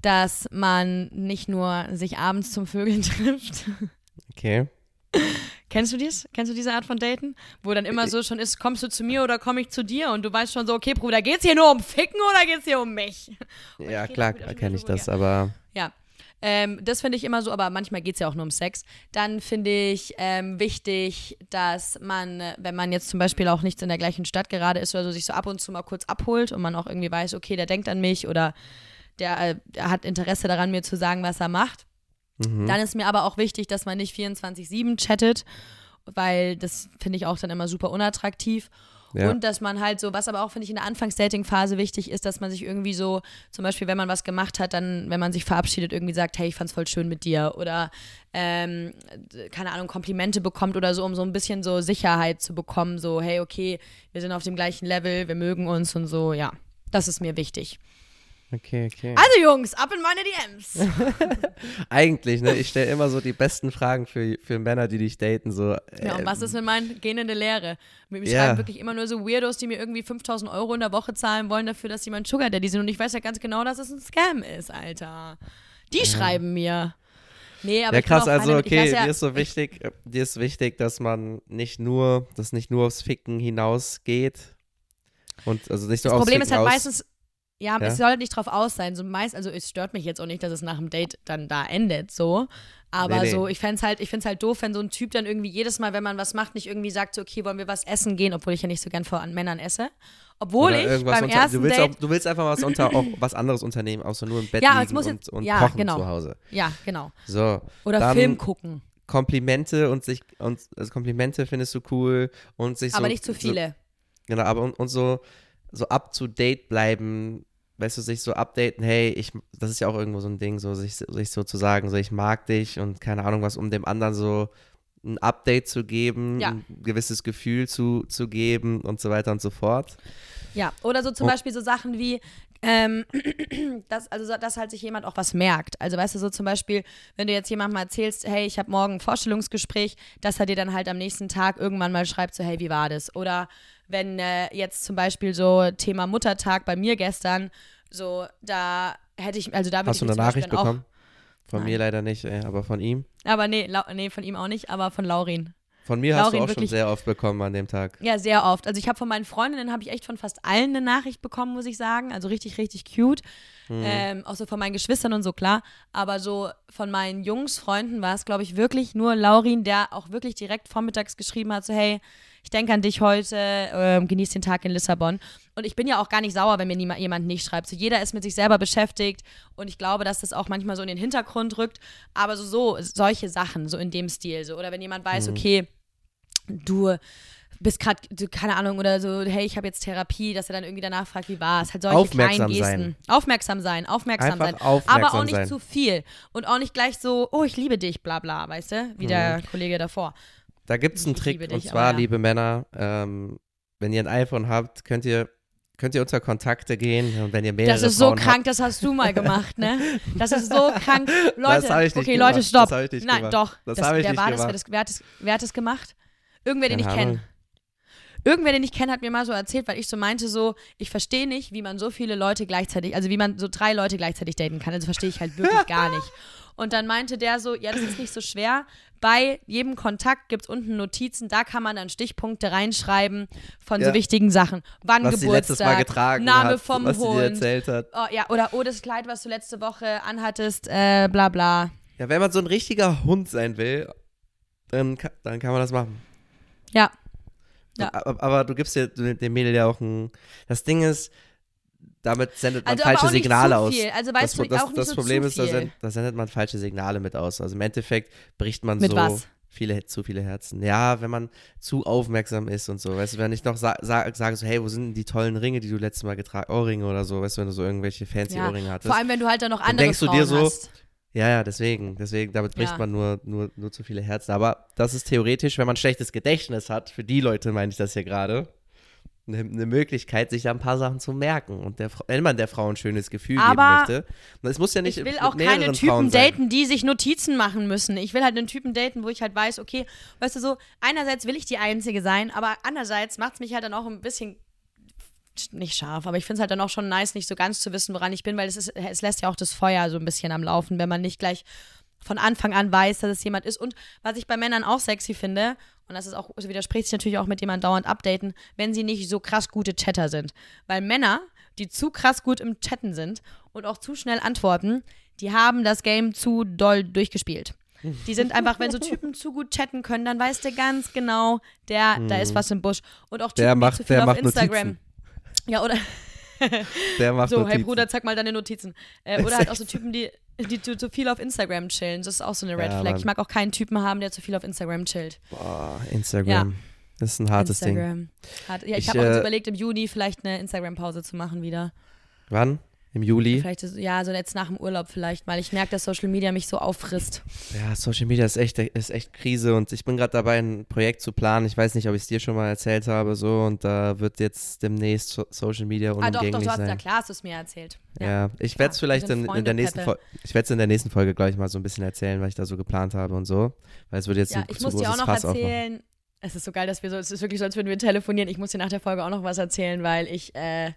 dass man nicht nur sich abends zum Vögeln trifft. Okay. Kennst du dies? Kennst du diese Art von Daten? Wo dann immer so schon ist, kommst du zu mir oder komme ich zu dir? Und du weißt schon so, okay, Bruder, geht's hier nur um Ficken oder geht's hier um mich? Und Ja, klar, kenne ich das, aber Ja. Ähm, das finde ich immer so, aber manchmal geht es ja auch nur um Sex. Dann finde ich ähm, wichtig, dass man, wenn man jetzt zum Beispiel auch nicht in der gleichen Stadt gerade ist oder so, sich so ab und zu mal kurz abholt und man auch irgendwie weiß, okay, der denkt an mich oder der, äh, der hat Interesse daran, mir zu sagen, was er macht. mhm. Dann ist mir aber auch wichtig, dass man nicht 24-7 chattet, weil das finde ich auch dann immer super unattraktiv. Ja. Und dass man halt so, was aber auch, finde ich, in der Anfangs-Dating-Phase wichtig ist, dass man sich irgendwie so, zum Beispiel, wenn man was gemacht hat, dann, wenn man sich verabschiedet, irgendwie sagt, hey, ich fand's voll schön mit dir. Oder, ähm, keine Ahnung, Komplimente bekommt oder so, um so ein bisschen so Sicherheit zu bekommen. So, hey, okay, wir sind auf dem gleichen Level, wir mögen uns und so, ja. Das ist mir wichtig. Okay, okay. Also, Jungs, ab in meine DMs. Eigentlich, ne? Ich stelle immer so die besten Fragen für, für Männer, die dich daten. So, Ja, und äh, was ist mit meinen Gehen in der Lehre? Mir Ja. schreiben wirklich immer nur so Weirdos, die mir irgendwie 5000 Euro in der Woche zahlen wollen dafür, dass sie mein Sugar Daddy sind. Und ich weiß ja ganz genau, dass es ein Scam ist, Alter. Die schreiben mir. Nee, aber ja, krass, also okay, lass ja, dir ist so wichtig, äh, dir ist wichtig, dass man nicht nur, dass nicht nur aufs Ficken hinausgeht. Und also nicht nur Das aufs Problem Ficken ist halt meistens, ja, Ja? es soll halt nicht drauf aus sein. So meist, also es stört mich jetzt auch nicht, dass es nach dem Date dann da endet, so. Aber Nee, nee. so, ich fände es halt, ich find's halt doof, wenn so ein Typ dann irgendwie jedes Mal, wenn man was macht, nicht irgendwie sagt, so, okay, wollen wir was essen gehen, obwohl ich ja nicht so gern vor Männern esse. Obwohl oder ich beim unter, ersten du willst Date auch, du willst einfach was unter auch was anderes unternehmen, außer nur im Bett Ja, liegen muss und, jetzt- und ja, kochen genau. zu Hause. Ja, genau. So, Oder Film gucken. Komplimente und sich und also Komplimente findest du cool und sich aber so nicht zu so, viele. Genau, aber und, und so, so up to date bleiben, weißt du, sich so updaten, hey, ich, das ist ja auch irgendwo so ein Ding, so sich, sich so zu sagen, so ich mag dich und keine Ahnung was, um dem anderen so ein Update zu geben, Ja. ein gewisses Gefühl zu, zu geben und so weiter und so fort. Ja, oder so zum Oh. Beispiel so Sachen wie, ähm, dass, also, so- dass halt sich jemand auch was merkt. Also weißt du, so zum Beispiel, wenn du jetzt jemandem erzählst, hey, ich habe morgen ein Vorstellungsgespräch, dass er dir dann halt am nächsten Tag irgendwann mal schreibt, so, hey, wie war das? Oder wenn äh, jetzt zum Beispiel so Thema Muttertag bei mir gestern, so, da hätte ich, also da würde Hast ich du mir eine Beispiel Nachricht bekommen? Von Nein. mir leider nicht, ey, aber von ihm. Aber nee, Lau nee, von ihm auch nicht, aber von Laurin. Von mir hast Laurin, du auch schon wirklich- sehr oft bekommen an dem Tag. Ja, sehr oft. Also ich habe von meinen Freundinnen habe ich echt von fast allen eine Nachricht bekommen, muss ich sagen. Also richtig, richtig cute. Hm. Ähm, auch so von meinen Geschwistern und so, klar. Aber so von meinen Jungsfreunden war es, glaube ich, wirklich nur Laurin, der auch wirklich direkt vormittags geschrieben hat, so hey, ich denke an dich heute, ähm, genieß den Tag in Lissabon. Und ich bin ja auch gar nicht sauer, wenn mir niemand, jemand nicht schreibt. So jeder ist mit sich selber beschäftigt und ich glaube, dass das auch manchmal so in den Hintergrund rückt. Aber so, so solche Sachen, so in dem Stil. So. Oder wenn jemand weiß, Hm. okay, du bist gerade, keine Ahnung, oder so, hey, ich habe jetzt Therapie, dass er dann irgendwie danach fragt, wie war es? Halt solche Aufmerksam kleinen Gesten. sein. Aufmerksam sein, aufmerksam Einfach sein. aufmerksam aber auch nicht sein. zu viel. Und auch nicht gleich so, oh, ich liebe dich, bla bla, weißt du? Wie der Mhm. Kollege davor. Da gibt es einen Ich Trick liebe und dich, zwar, ja. liebe Männer, ähm, wenn ihr ein iPhone habt, könnt ihr, könnt ihr unter Kontakte gehen und wenn ihr mehrere Das ist so Frauen krank, das hast du mal gemacht, ne? Das ist so krank. Leute, Das hab ich nicht okay, gemacht. Leute, stopp. Das hab ich nicht Nein, gemacht. doch. Das hab ich wer nicht war das? Gemacht. das, wer, hat das, wer hat das gemacht? Irgendwer, den Keine ich kenne. Irgendwer, den ich kenne, hat mir mal so erzählt, weil ich so meinte, so, ich verstehe nicht, wie man so viele Leute gleichzeitig, also wie man so drei Leute gleichzeitig daten kann. Also verstehe ich halt wirklich gar nicht. Und dann meinte der so, ja, das ist nicht so schwer. Bei jedem Kontakt gibt es unten Notizen, da kann man dann Stichpunkte reinschreiben von so Ja. wichtigen Sachen. Wann was Geburtstag, letztes Mal getragen Name hat, vom was Hund. erzählt hat. Oh, ja, oder oh, das Kleid, was du letzte Woche anhattest, äh, bla bla. Ja, wenn man so ein richtiger Hund sein will, dann, ka- dann kann man das machen. Ja. Ja. Aber, aber du gibst dir dem Mädel ja auch ein. Das Ding ist, damit sendet man Also falsche auch nicht Signale zu aus. Also Das, weißt du, das, auch nicht das so Problem zu ist, da, send, da sendet man falsche Signale mit aus. Also im Endeffekt bricht man Mit so was? viele, zu viele Herzen. Ja, wenn man zu aufmerksam ist und so. Weißt du, wenn ich noch sa sa sage so, hey, wo sind denn die tollen Ringe, die du letztes Mal getragen Ohrringe oder so, weißt du, wenn du so irgendwelche fancy Ja, Ohrringe hattest. Vor allem, wenn du halt dann noch Dann andere denkst du Frauen dir so, hast. Ja, ja, deswegen, deswegen, damit bricht Ja. man nur, nur, nur zu viele Herzen. Aber das ist theoretisch, wenn man schlechtes Gedächtnis hat, für die Leute meine ich das hier gerade, eine, eine Möglichkeit, sich da ein paar Sachen zu merken. Und der, wenn man der Frau ein schönes Gefühl Aber geben möchte. Es muss ja nicht Ich will auch keine Frauen Typen sein. daten, die sich Notizen machen müssen. Ich will halt einen Typen daten, wo ich halt weiß, okay, weißt du so, einerseits will ich die Einzige sein, aber andererseits macht es mich halt dann auch ein bisschen nicht scharf, aber ich finde es halt dann auch schon nice, nicht so ganz zu wissen, woran ich bin, weil es, ist, es lässt ja auch das Feuer so ein bisschen am Laufen, wenn man nicht gleich von Anfang an weiß, dass es jemand ist. Und was ich bei Männern auch sexy finde, und das ist auch, also widerspricht sich natürlich auch mit jemandem dauernd updaten, wenn sie nicht so krass gute Chatter sind. Weil Männer, die zu krass gut im Chatten sind und auch zu schnell antworten, die haben das Game zu doll durchgespielt. Die sind einfach, wenn so Typen zu gut chatten können, dann weißt du ganz genau, der, da ist was im Busch. Und auch Typen, Der macht- die zu viel der auf macht Instagram. Notizen. Ja, oder Der macht so, hey Notizen. Bruder, zeig mal deine Notizen. Äh, oder halt auch so Typen, die, die zu, zu viel auf Instagram chillen. Das ist auch so eine Red Ja, Flag. Ich mag auch keinen Typen haben, der zu viel auf Instagram chillt. Boah, Instagram. Das ist ein hartes Ding. Instagram. Hart. Ja, ich, Ich, habe äh, überlegt, im Juni vielleicht eine Instagram-Pause zu machen wieder. Wann? Im Juli? Vielleicht, ist, ja, so jetzt nach dem Urlaub vielleicht, weil ich merke, dass Social Media mich so auffrisst. Ja, Social Media ist echt, ist echt Krise und ich bin gerade dabei, ein Projekt zu planen. Ich weiß nicht, ob ich es dir schon mal erzählt habe, so und da wird jetzt demnächst so Social Media Ah, doch, unumgänglich doch, du hast, sein. ja klar hast du es mir erzählt. Ja, ich klar. werde es vielleicht in, in der nächsten. Folge, ich werde es in der nächsten Folge, glaube ich, mal so ein bisschen erzählen, was ich da so geplant habe und so. Weil es wird jetzt Ja, zu, ich zu muss dir großes auch noch Fass aufmachen. erzählen. Es ist so geil, dass wir so, es ist wirklich so, als würden wir telefonieren. Ich muss dir nach der Folge auch noch was erzählen, weil ich äh,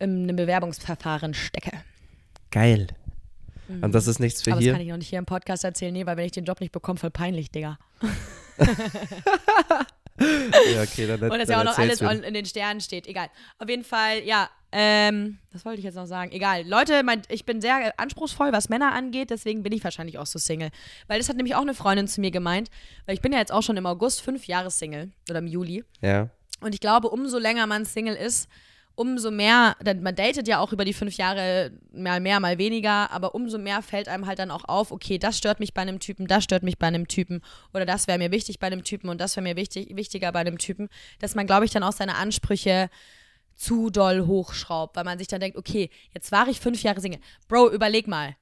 in einem Bewerbungsverfahren stecke. Geil. Und das ist nichts für Mhm. Aber das hier. kann ich noch nicht hier im Podcast erzählen, nee, weil wenn ich den Job nicht bekomme, voll peinlich, Digga. Ja, okay, dann, Und das ja auch noch alles on, in den Sternen steht. Egal. Auf jeden Fall, ja. Ähm, was wollte ich jetzt noch sagen? Egal. Leute, mein, ich bin sehr anspruchsvoll, was Männer angeht, deswegen bin ich wahrscheinlich auch so Single. Weil das hat nämlich auch eine Freundin zu mir gemeint, weil ich bin ja jetzt auch schon im August fünf Jahre Single oder im Juli. Ja. Und ich glaube, umso länger man Single ist, umso mehr, denn man datet ja auch über die fünf Jahre mal mehr, mal weniger, aber umso mehr fällt einem halt dann auch auf, okay, das stört mich bei einem Typen, das stört mich bei einem Typen oder das wäre mir wichtig bei einem Typen und das wäre mir wichtig, wichtiger bei einem Typen, dass man, glaube ich, dann auch seine Ansprüche zu doll hochschraubt, weil man sich dann denkt, okay, jetzt war ich fünf Jahre Single. Bro, überleg mal.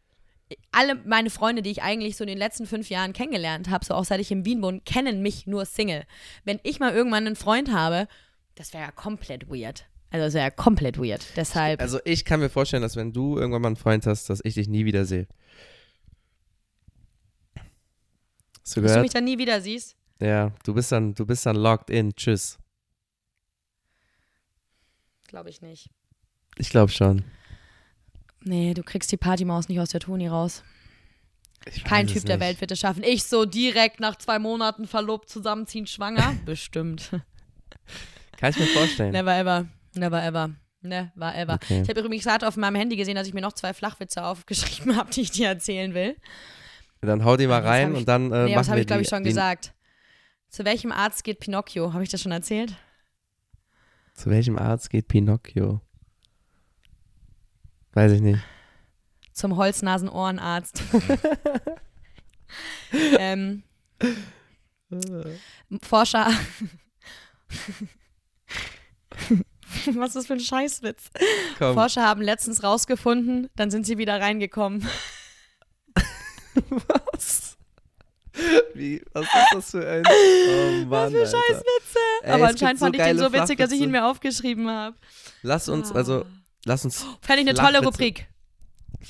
alle meine Freunde, die ich eigentlich so in den letzten fünf Jahren kennengelernt habe, so auch seit ich in Wien wohne, kennen mich nur Single. Wenn ich mal irgendwann einen Freund habe, das wäre ja komplett weird. Also das wäre ja komplett weird. Deshalb. Also ich kann mir vorstellen, dass wenn du irgendwann mal einen Freund hast, dass ich dich nie wieder sehe. Hast du dass du mich dann nie wieder siehst. Ja, du bist dann, du bist dann locked in. Tschüss. Glaube ich nicht. Ich glaube schon. Nee, du kriegst die Partymaus nicht aus der Toni raus. Kein Typ der. Welt wird es schaffen. Ich so direkt nach zwei Monaten verlobt zusammenziehen, schwanger? Bestimmt. Kann ich mir vorstellen. Never ever. Never ever. Never ever. Okay. Ich habe übrigens gerade auf meinem Handy gesehen, dass ich mir noch zwei Flachwitze aufgeschrieben habe, die ich dir erzählen will. Dann hau die mal rein ich- und dann äh, nee, das habe ich, glaube ich, schon gesagt. Zu welchem Arzt geht Pinocchio? Habe ich das schon erzählt? Zu welchem Arzt geht Pinocchio? Weiß ich nicht. Zum Holznasen-Ohrenarzt. ähm, Forscher. Was ist das für ein Scheißwitz? Komm. Forscher haben letztens rausgefunden, dann sind sie wieder reingekommen. Was? Wie, was ist das für ein. Oh Mann, Was für Alter. Scheißwitze. Ey, Aber anscheinend so fand ich den so witzig, dass ich ihn mir aufgeschrieben habe. Lass uns, also, lass uns. Fände ich eine tolle. Rubrik.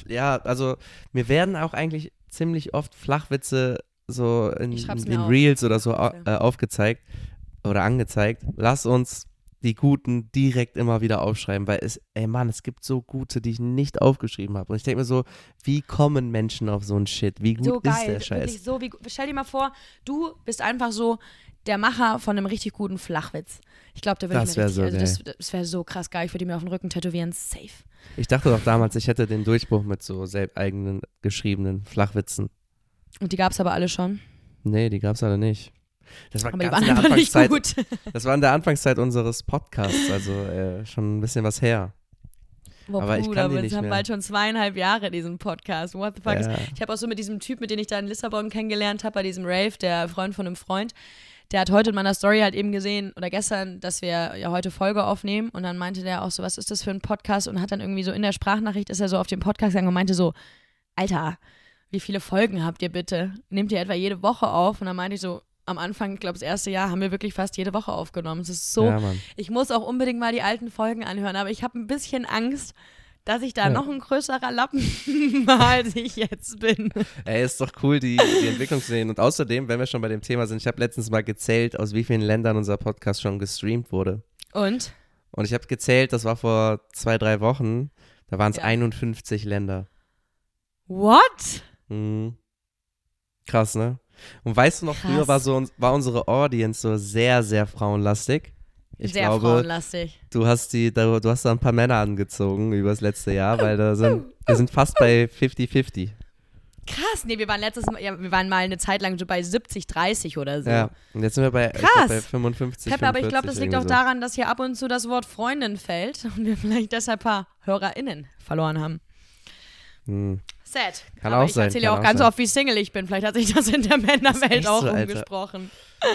Ja, also, mir werden auch eigentlich ziemlich oft Flachwitze so in, in. Reels oder so Bitte. äh, aufgezeigt oder angezeigt. Lass uns die guten direkt immer wieder aufschreiben, weil es, ey Mann, es gibt so gute, die ich nicht aufgeschrieben habe. Und ich denke mir so, wie kommen Menschen auf so ein Shit? Wie gut so ist geil. der Scheiß? So wie, stell dir mal vor, du bist einfach so der Macher von einem richtig guten Flachwitz. Ich glaube, da würde ich mir richtig, so also das, das wäre so krass geil. Ich würde mir auf den Rücken tätowieren. Safe. Ich dachte doch damals, ich hätte den Durchbruch mit so selbst eigenen geschriebenen Flachwitzen. Und die gab es aber alle schon. Nee, die gab's alle nicht. Das war Aber ganz in der Anfangszeit. gut. Das war in der Anfangszeit unseres Podcasts, also äh, schon ein bisschen was her. Boah, Aber ich Bruder, kann die wir nicht haben mehr. bald schon zweieinhalb Jahre diesen Podcast. What the fuck? Ja. Ich habe auch so mit diesem Typ, mit dem ich da in Lissabon kennengelernt habe, bei diesem Rave, der Freund von einem Freund, der hat heute in meiner Story halt eben gesehen, oder gestern, dass wir ja heute Folge aufnehmen. Und dann meinte der auch so, was ist das für ein Podcast? Und hat dann irgendwie so in der Sprachnachricht, ist er so auf den Podcast gegangen und meinte so, Alter, wie viele Folgen habt ihr bitte? Nehmt ihr etwa jede Woche auf? Und dann meinte ich so, am Anfang, ich glaube, das erste Jahr haben wir wirklich fast jede Woche aufgenommen. Es ist so Ja, ich muss auch unbedingt mal die alten Folgen anhören, aber ich habe ein bisschen Angst, dass ich da Ja. noch ein größerer Lappen war, als ich jetzt bin. Ey, ist doch cool, die, die Entwicklung zu sehen. Und außerdem, wenn wir schon bei dem Thema sind, ich habe letztens mal gezählt, aus wie vielen Ländern unser Podcast schon gestreamt wurde. Und? Und ich habe gezählt, das war vor zwei, drei Wochen, da waren es Ja. 51 Länder. What? Mhm. Krass, ne? Und weißt du noch, früher Krass. war, so, war unsere Audience so sehr, sehr frauenlastig. Ich Sehr glaube, frauenlastig. du hast die, da, du hast da ein paar Männer angezogen über das letzte Jahr, weil da sind, wir sind fast bei 50-50. Krass, nee, wir waren letztes Mal, ja, wir waren mal eine Zeit lang so bei 70, 30 oder so. Ja, und jetzt sind wir bei, Krass. bei 55, Peppe, aber ich glaube, das 45 liegt auch so. daran, dass hier ab und zu das Wort Freundin fällt und wir vielleicht deshalb ein paar HörerInnen verloren haben. Hm. Sad. Kann aber auch ich sein, erzähle ja auch auch ganz sein. oft, wie Single ich bin. Vielleicht hat sich das in der Männerwelt auch so, umgesprochen.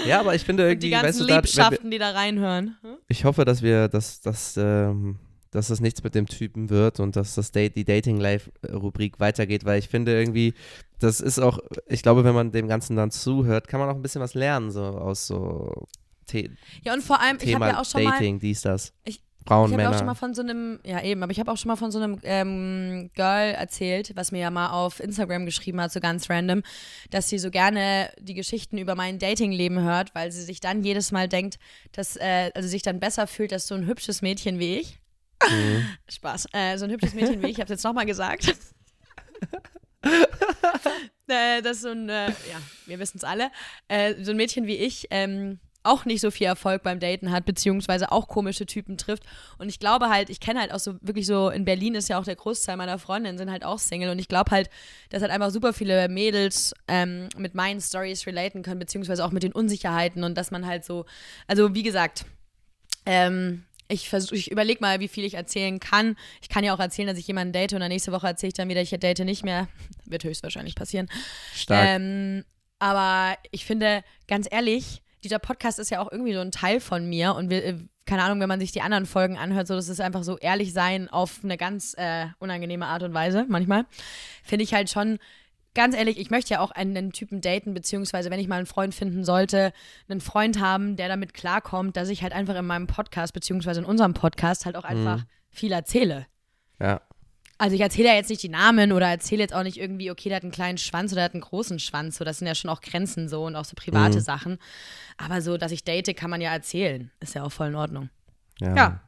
Ja, aber ich finde Und die irgendwie, ganzen weißt du, da, wenn wir, Liebschaften, die da reinhören. Hm? ich hoffe, dass wir, dass, dass, ähm, dass das nichts mit dem Typen wird und dass das Date, die Dating-Life-Rubrik weitergeht, weil ich finde irgendwie, das ist auch, ich glaube, wenn man dem Ganzen dann zuhört, kann man auch ein bisschen was lernen, so aus so The Ja, und vor allem, ich habe Thema ja auch schon mal. Dating, dies, das. Ich- Frauen, Ich habe ja Männer. auch schon mal von so einem, ja eben, aber ich habe auch schon mal von so einem ähm, Girl erzählt, was mir ja mal auf Instagram geschrieben hat, so ganz random, dass sie so gerne die Geschichten über mein Datingleben hört, weil sie sich dann jedes Mal denkt, dass, äh, also sich dann besser fühlt, dass so ein hübsches Mädchen wie ich, Mhm. Spaß, äh, so ein hübsches Mädchen wie ich, ich habe es jetzt nochmal gesagt, äh, dass so ein, äh, ja, wir wissen es alle, äh, so ein Mädchen wie ich, ähm, auch nicht so viel Erfolg beim Daten hat, beziehungsweise auch komische Typen trifft. Und ich glaube halt, ich kenne halt auch so wirklich so, in Berlin ist ja auch der Großteil meiner Freundinnen sind halt auch Single und ich glaube halt, dass halt einfach super viele Mädels ähm, mit meinen Stories relaten können, beziehungsweise auch mit den Unsicherheiten und dass man halt so, also wie gesagt, ähm, ich ich überlege mal, wie viel ich erzählen kann. Ich kann ja auch erzählen, dass ich jemanden date und dann nächste Woche erzähle ich dann wieder, ich date nicht mehr. Wird höchstwahrscheinlich passieren. Stark. Ähm, aber ich finde, ganz ehrlich, dieser Podcast ist ja auch irgendwie so ein Teil von mir und wir, äh, keine Ahnung, wenn man sich die anderen Folgen anhört, so das ist einfach so ehrlich sein auf eine ganz äh, unangenehme Art und Weise manchmal, finde ich halt schon ganz ehrlich, ich möchte ja auch einen Typen daten, beziehungsweise wenn ich mal einen Freund finden sollte, einen Freund haben, der damit klarkommt, dass ich halt einfach in meinem Podcast, beziehungsweise in unserem Podcast halt auch einfach viel erzähle. Ja. Also ich erzähle ja jetzt nicht die Namen oder erzähle jetzt auch nicht irgendwie, okay, der hat einen kleinen Schwanz oder der hat einen großen Schwanz. So, das sind ja schon auch Grenzen so und auch so private Sachen. Aber so, dass ich date, kann man ja erzählen. Ist ja auch voll in Ordnung. Ja. Ja.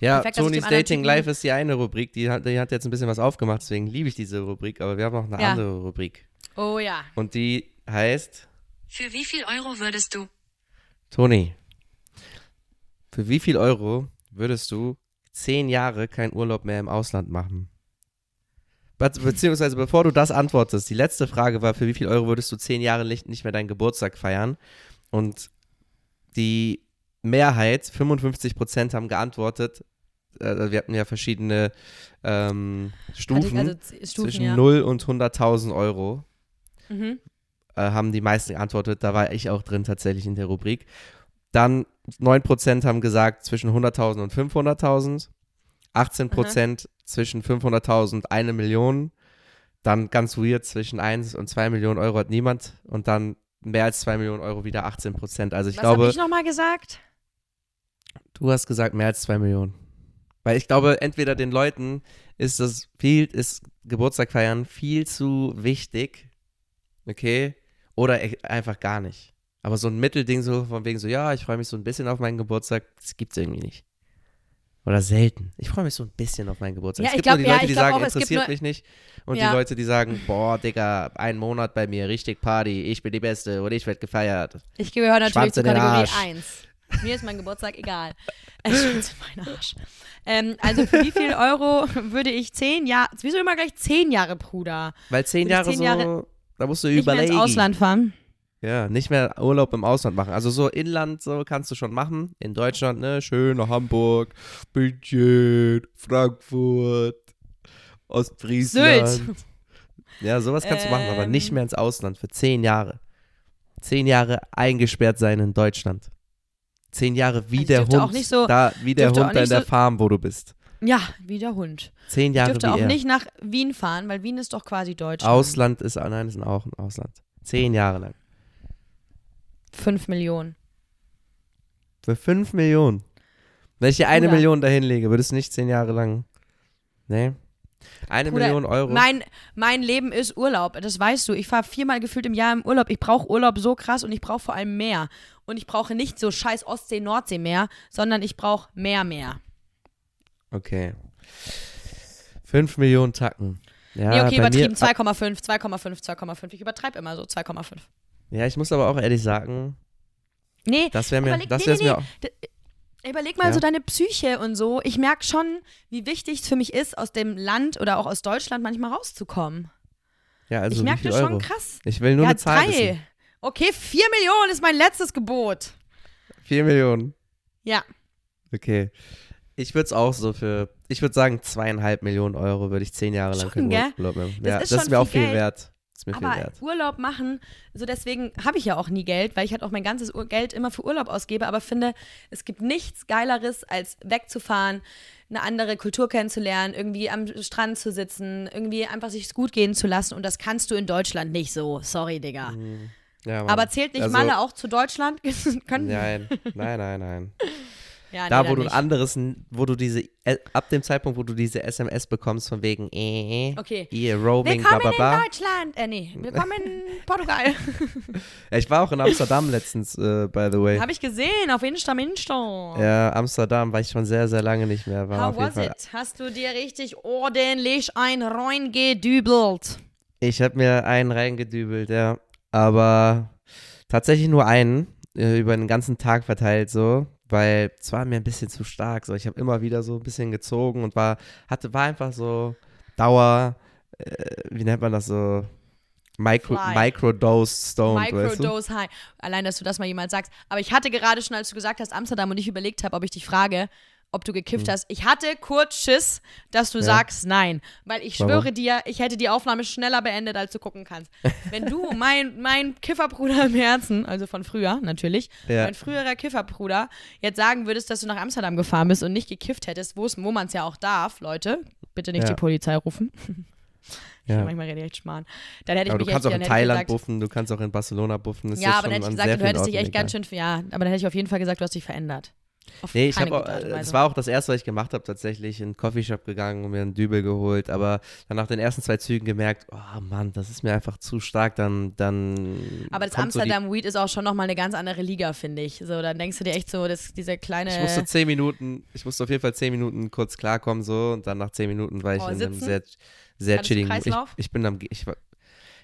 Ja, Perfekt, Tonys Dating Life ist die eine Rubrik, die hat, die hat jetzt ein bisschen was aufgemacht, deswegen liebe ich diese Rubrik, aber wir haben noch eine Ja. andere Rubrik. Oh ja. Und die heißt, Für wie viel Euro würdest du? Toni, für wie viel Euro würdest du zehn Jahre keinen Urlaub mehr im Ausland machen? Be beziehungsweise bevor du das antwortest, die letzte Frage war, für wie viel Euro würdest du zehn Jahre nicht, nicht mehr deinen Geburtstag feiern? Und die Mehrheit, 55 Prozent haben geantwortet, äh, wir hatten ja verschiedene ähm, Stufen, Also Z- Stufen, zwischen ja. 0 und 100.000 Euro Mhm. äh, haben die meisten geantwortet. Da war ich auch drin tatsächlich in der Rubrik. Dann 9% haben gesagt zwischen 100.000 und 500.000. 18% zwischen 500.000 und 1 Million. Dann ganz weird zwischen 1 und 2 Millionen Euro hat niemand. Und dann mehr als 2 Millionen Euro wieder 18%. Also ich Was habe glaube, ich nochmal gesagt? du hast gesagt mehr als 2 Millionen. Weil ich glaube, entweder den Leuten ist das viel, ist Geburtstag feiern viel zu wichtig, okay, oder e- einfach gar nicht. Aber so ein Mittelding so von wegen so, ja, ich freue mich so ein bisschen auf meinen Geburtstag, das gibt's irgendwie nicht. Oder selten. Ich freue mich so ein bisschen auf meinen Geburtstag. Ja, es ich gibt glaub- nur die ja, Leute, ich die sagen, auch, es gibt interessiert nur- mich nicht. Und Ja. die Leute, die sagen, boah, Digga, ein Monat bei mir, richtig Party, ich bin die Beste und ich werde gefeiert. Ich gehöre natürlich Schwanz zu in den Kategorie Arsch. 1. Mir ist mein Geburtstag egal. Äh, Schwanz in meinen Arsch. Ähm, also für wie viel Euro würde ich zehn Jahre, wieso immer gleich zehn Jahre, Bruder? Weil zehn ich Jahre zehn so, Jahre da musst du überlegen. ins Ausland fahren? Ja, nicht mehr Urlaub im Ausland machen. Also so Inland, so kannst du schon machen. In Deutschland, ne, schön nach Hamburg, München, Frankfurt, Ostfriesland. Sylt. Ja, sowas kannst du machen, aber Ähm. nicht mehr ins Ausland für zehn Jahre. Zehn Jahre eingesperrt sein in Deutschland. Zehn Jahre wie Also ich der dürfte Hund, auch nicht so- da, wie der dürfte Hund da in der so- Farm, wo du bist. Ja, wie der Hund. Zehn Ich Jahre dürfte wie auch er. nicht nach Wien fahren, weil Wien ist doch quasi Deutschland. Ausland ist, ah, nein, ist auch ein Ausland. Zehn Jahre lang. Fünf Millionen. Für 5 Millionen. Wenn ich dir eine Bruder. Million dahin lege, würdest du nicht zehn Jahre lang. Nee. Eine Bruder, Million Euro. Mein, mein Leben ist Urlaub, das weißt du. Ich fahre viermal gefühlt im Jahr im Urlaub. Ich brauche Urlaub so krass und ich brauche vor allem mehr. Und ich brauche nicht so scheiß Ostsee, Nordsee mehr, sondern ich brauche mehr, mehr. Okay. 5 Millionen Tacken. Ja, nee, okay, übertrieben. Mir, 2,5, 2,5, 2,5. Ich übertreibe immer so 2,5. Ja, ich muss aber auch ehrlich sagen, Nee, das wäre mir, Überleg- das nee, nee, mir auch. D- Überleg mal Ja. so deine Psyche und so. Ich merke schon, wie wichtig es für mich ist, aus dem Land oder auch aus Deutschland manchmal rauszukommen. Ja, also ich merke das schon krass. Ich will nur ja, eine Zahl drei. wissen. Okay, vier Millionen ist mein letztes Gebot. 4 Millionen. Ja. Okay. Ich würde es auch so für, ich würde sagen, zweieinhalb Millionen Euro würde ich zehn Jahre lang Schon, keinen gell? Urlaub mehr. Das ja, ist das schon ist mir auch viel viel Geld. wert. Ist mir viel Aber wert. Urlaub machen, so deswegen habe ich ja auch nie Geld, weil ich halt auch mein ganzes Geld immer für Urlaub ausgebe, aber finde, es gibt nichts Geileres, als wegzufahren, eine andere Kultur kennenzulernen, irgendwie am Strand zu sitzen, irgendwie einfach sich gut gehen zu lassen und das kannst du in Deutschland nicht so. Sorry, Digga. Ja, Mann. Aber zählt nicht Also- Malle auch zu Deutschland? Nein, nein, nein, nein. ja, nee, Da, dann wo du ein anderes, wo du diese, äh, ab dem Zeitpunkt, wo du diese SMS bekommst von wegen, äh, Okay. ihr Roaming, bla bla bla. in Deutschland. Äh, nee, willkommen in Portugal. Ich war auch in Amsterdam letztens, äh, by the way. Habe ich gesehen, auf Insta, Insta. Ja, Amsterdam war ich schon sehr, sehr lange nicht mehr. War How was Fall. it? Hast du dir richtig ordentlich ein reingedübelt? Ich habe mir einen reingedübelt, ja. Aber tatsächlich nur einen, äh, über den ganzen Tag verteilt so, weil es war mir ein bisschen zu stark. So. Ich habe immer wieder so ein bisschen gezogen und war, hatte, war einfach so Dauer, äh, wie nennt man das so? Micro, Fly. Microdose stoned, weißt du? Microdose High. Allein, dass du das mal jemals sagst. Aber ich hatte gerade schon, als du gesagt hast Amsterdam und ich überlegt habe, ob ich dich frage, ob du gekifft Hm. hast. Ich hatte kurz Schiss, dass du Ja. sagst nein. Weil ich Warum? schwöre dir, ich hätte die Aufnahme schneller beendet, als du gucken kannst. Wenn du, mein, mein Kifferbruder im Herzen, also von früher natürlich, Ja. mein früherer Kifferbruder, jetzt sagen würdest, dass du nach Amsterdam gefahren bist und nicht gekifft hättest, wo man es ja auch darf, Leute, bitte nicht Ja. die Polizei rufen. Ich Ja. manchmal rede ich echt schmarrn. Dann hätte ich Aber du mich kannst echt, auch in Thailand gesagt, buffen, du kannst auch in Barcelona buffen. Ja, aber dann hätte ich gesagt, du hättest dich echt ganz egal. schön, ja, aber dann hätte ich auf jeden Fall gesagt, du hast dich verändert. Auf Nee, ich habe es war auch das erste, was ich gemacht habe, tatsächlich in einen Coffeeshop gegangen und mir einen Dübel geholt, aber dann nach den ersten zwei Zügen gemerkt, oh Mann, das ist mir einfach zu stark, dann dann Aber das kommt so Amsterdam Weed ist auch schon nochmal eine ganz andere Liga, finde ich. So, dann denkst du dir echt so, dass dieser kleine. Ich musste zehn Minuten, ich musste auf jeden Fall zehn Minuten kurz klarkommen so und dann nach zehn Minuten war ich Oh, in einem sitzen? sehr, sehr du chilligen. Ich, ich bin am, ich war,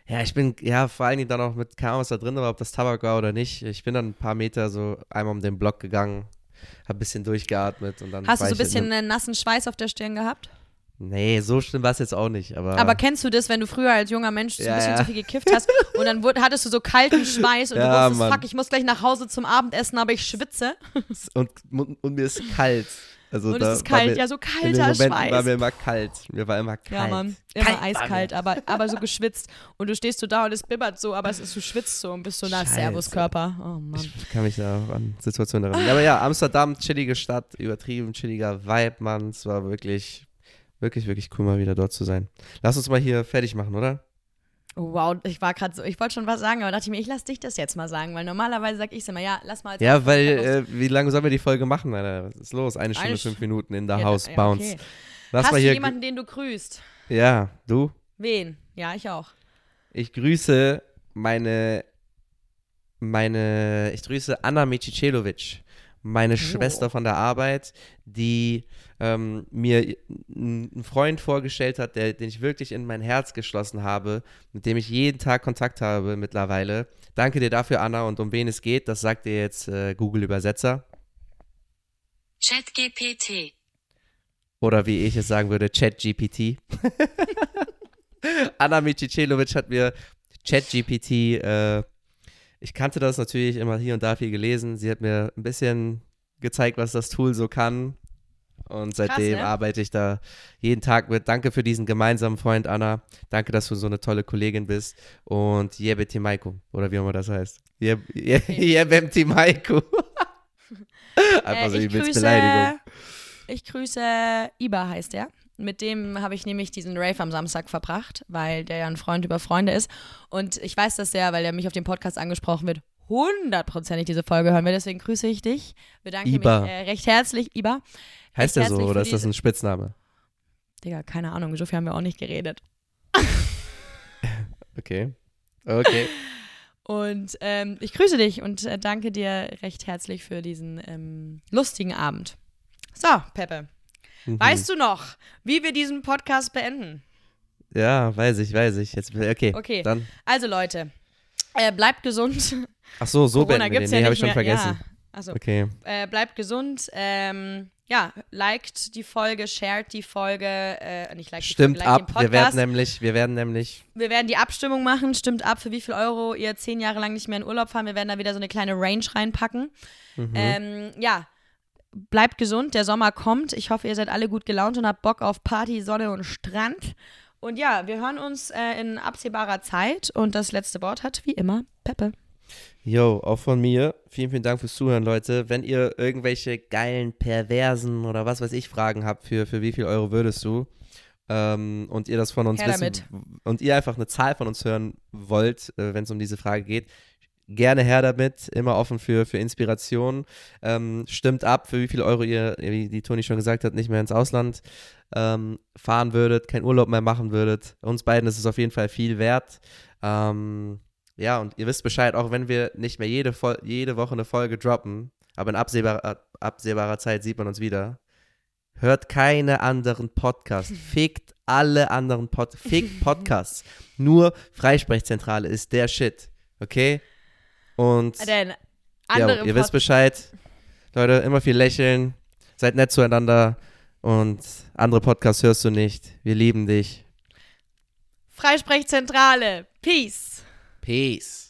ja, ich bin, ja, vor allen Dingen dann auch mit, keine Ahnung, was da drin war, ob das Tabak war oder nicht. Ich bin dann ein paar Meter so einmal um den Block gegangen, hab ein bisschen durchgeatmet und dann Hast du so ein in bisschen einem- einen nassen Schweiß auf der Stirn gehabt? Nee, so schlimm war es jetzt auch nicht, aber. Aber kennst du das, wenn du früher als junger Mensch so ein Ja, bisschen ja. zu viel gekifft hast und dann wurde, hattest du so kalten Schweiß und Ja, du wusstest, fuck, ich muss gleich nach Hause zum Abendessen, aber ich schwitze. und, und mir ist kalt. Also Und da es ist kalt, mir, ja, so in kalter Momenten Schweiß. war mir immer kalt. Mir war immer kalt. Ja, Mann, immer Kalt eiskalt, aber, aber so geschwitzt. Und du stehst so da und es bibbert so, aber es ist, du schwitzt so und bist so, na, Scheiße. Servus, Körper. Oh Mann. Ich kann mich da auch an Situationen erinnern. Aber ja, Amsterdam, chillige Stadt, übertrieben chilliger Vibe, Mann. Es war wirklich, wirklich, wirklich cool, mal wieder dort zu sein. Lass uns mal hier fertig machen, oder? Wow, ich war gerade so, ich wollte schon was sagen, aber dachte ich mir, ich lass dich das jetzt mal sagen, weil normalerweise sag ich immer, ja, lass mal. Ja, weil, äh, wie lange sollen wir die Folge machen, Alter? Was ist los? Eine Stunde, Eine fünf Sch- Minuten in der Ja, House ja, Bounce. okay. Lass Hast mal du hier. jemanden, den du grüßt? Ja, du? Wen? Ja, ich auch. Ich grüße meine, meine, ich grüße Anna Micicelovic, meine Schwester von der Arbeit, die ähm, mir einen Freund vorgestellt hat, der, den ich wirklich in mein Herz geschlossen habe, mit dem ich jeden Tag Kontakt habe mittlerweile. Danke dir dafür, Anna. Und um wen es geht, das sagt dir jetzt äh, Google-Übersetzer. ChatGPT. Oder wie ich es sagen würde, ChatGPT. Anna Micicelovic hat mir ChatGPT, äh, ich kannte das natürlich immer hier und da viel gelesen. Sie hat mir ein bisschen gezeigt, was das Tool so kann. Und seitdem ne? arbeite ich da jeden Tag mit. Danke für diesen gemeinsamen Freund, Anna. Danke, dass du so eine tolle Kollegin bist. Und Jebe Timaiko, oder wie auch immer das heißt. Jeb- Je- Jebem Timaiko. Einfach Äh, so ich, übelst grüße, Beleidigung. ich grüße Iba, heißt der. Mit dem habe ich nämlich diesen Rave am Samstag verbracht, weil der ja ein Freund über Freunde ist. Und ich weiß das sehr, weil der mich auf dem Podcast angesprochen wird, hundertprozentig diese Folge hören wird. Deswegen grüße ich dich. Bedanke Iba. mich äh, recht herzlich, Iba. Heißt recht der so oder ist das ein Spitzname? Digga, keine Ahnung, so viel haben wir auch nicht geredet. Okay. Okay. Und ähm, ich grüße dich und äh, danke dir recht herzlich für diesen ähm, lustigen Abend. So, Peppe, Mhm. weißt du noch, wie wir diesen Podcast beenden? Ja, weiß ich, weiß ich. Jetzt, okay. Okay. Dann. Also Leute, äh, bleibt gesund. Ach so, so Corona beenden wir den. ja Nee, habe nicht ich schon mehr. vergessen. Ja. Also, Okay. äh, bleibt gesund. Ähm, ja, liked die Folge, shared die Folge, äh, nicht liked Stimmt die Folge, liked ab. Wir werden nämlich, wir werden nämlich. Wir werden die Abstimmung machen. Stimmt ab, für wie viel Euro ihr zehn Jahre lang nicht mehr in Urlaub fahren. Wir werden da wieder so eine kleine Range reinpacken. Mhm. Ähm, ja, bleibt gesund. Der Sommer kommt. Ich hoffe, ihr seid alle gut gelaunt und habt Bock auf Party, Sonne und Strand. Und ja, wir hören uns äh, in absehbarer Zeit. Und das letzte Wort hat wie immer Peppe. Yo, auch von mir. Vielen, vielen Dank fürs Zuhören, Leute. Wenn ihr irgendwelche geilen, perversen oder was weiß ich Fragen habt, für, für wie viel Euro würdest du? Ähm, und ihr das von uns Her wissen damit. und ihr einfach eine Zahl von uns hören wollt, äh, wenn es um diese Frage geht, gerne her damit, immer offen für, für Inspiration. Ähm, stimmt ab, für wie viel Euro ihr, wie die Toni schon gesagt hat, nicht mehr ins Ausland ähm, fahren würdet, keinen Urlaub mehr machen würdet. Uns beiden ist es auf jeden Fall viel wert. Ähm, ja, und ihr wisst Bescheid, auch wenn wir nicht mehr jede, Fol jede Woche eine Folge droppen, aber in absehbarer, absehbarer Zeit sieht man uns wieder. Hört keine anderen Podcasts. Fickt alle anderen Pod Fickt Podcasts. Nur Freisprechzentrale ist der Shit. Okay? Und Denn ja, ihr wisst Bescheid. Leute, immer viel lächeln. Seid nett zueinander. Und andere Podcasts hörst du nicht. Wir lieben dich. Freisprechzentrale. Peace. Peace.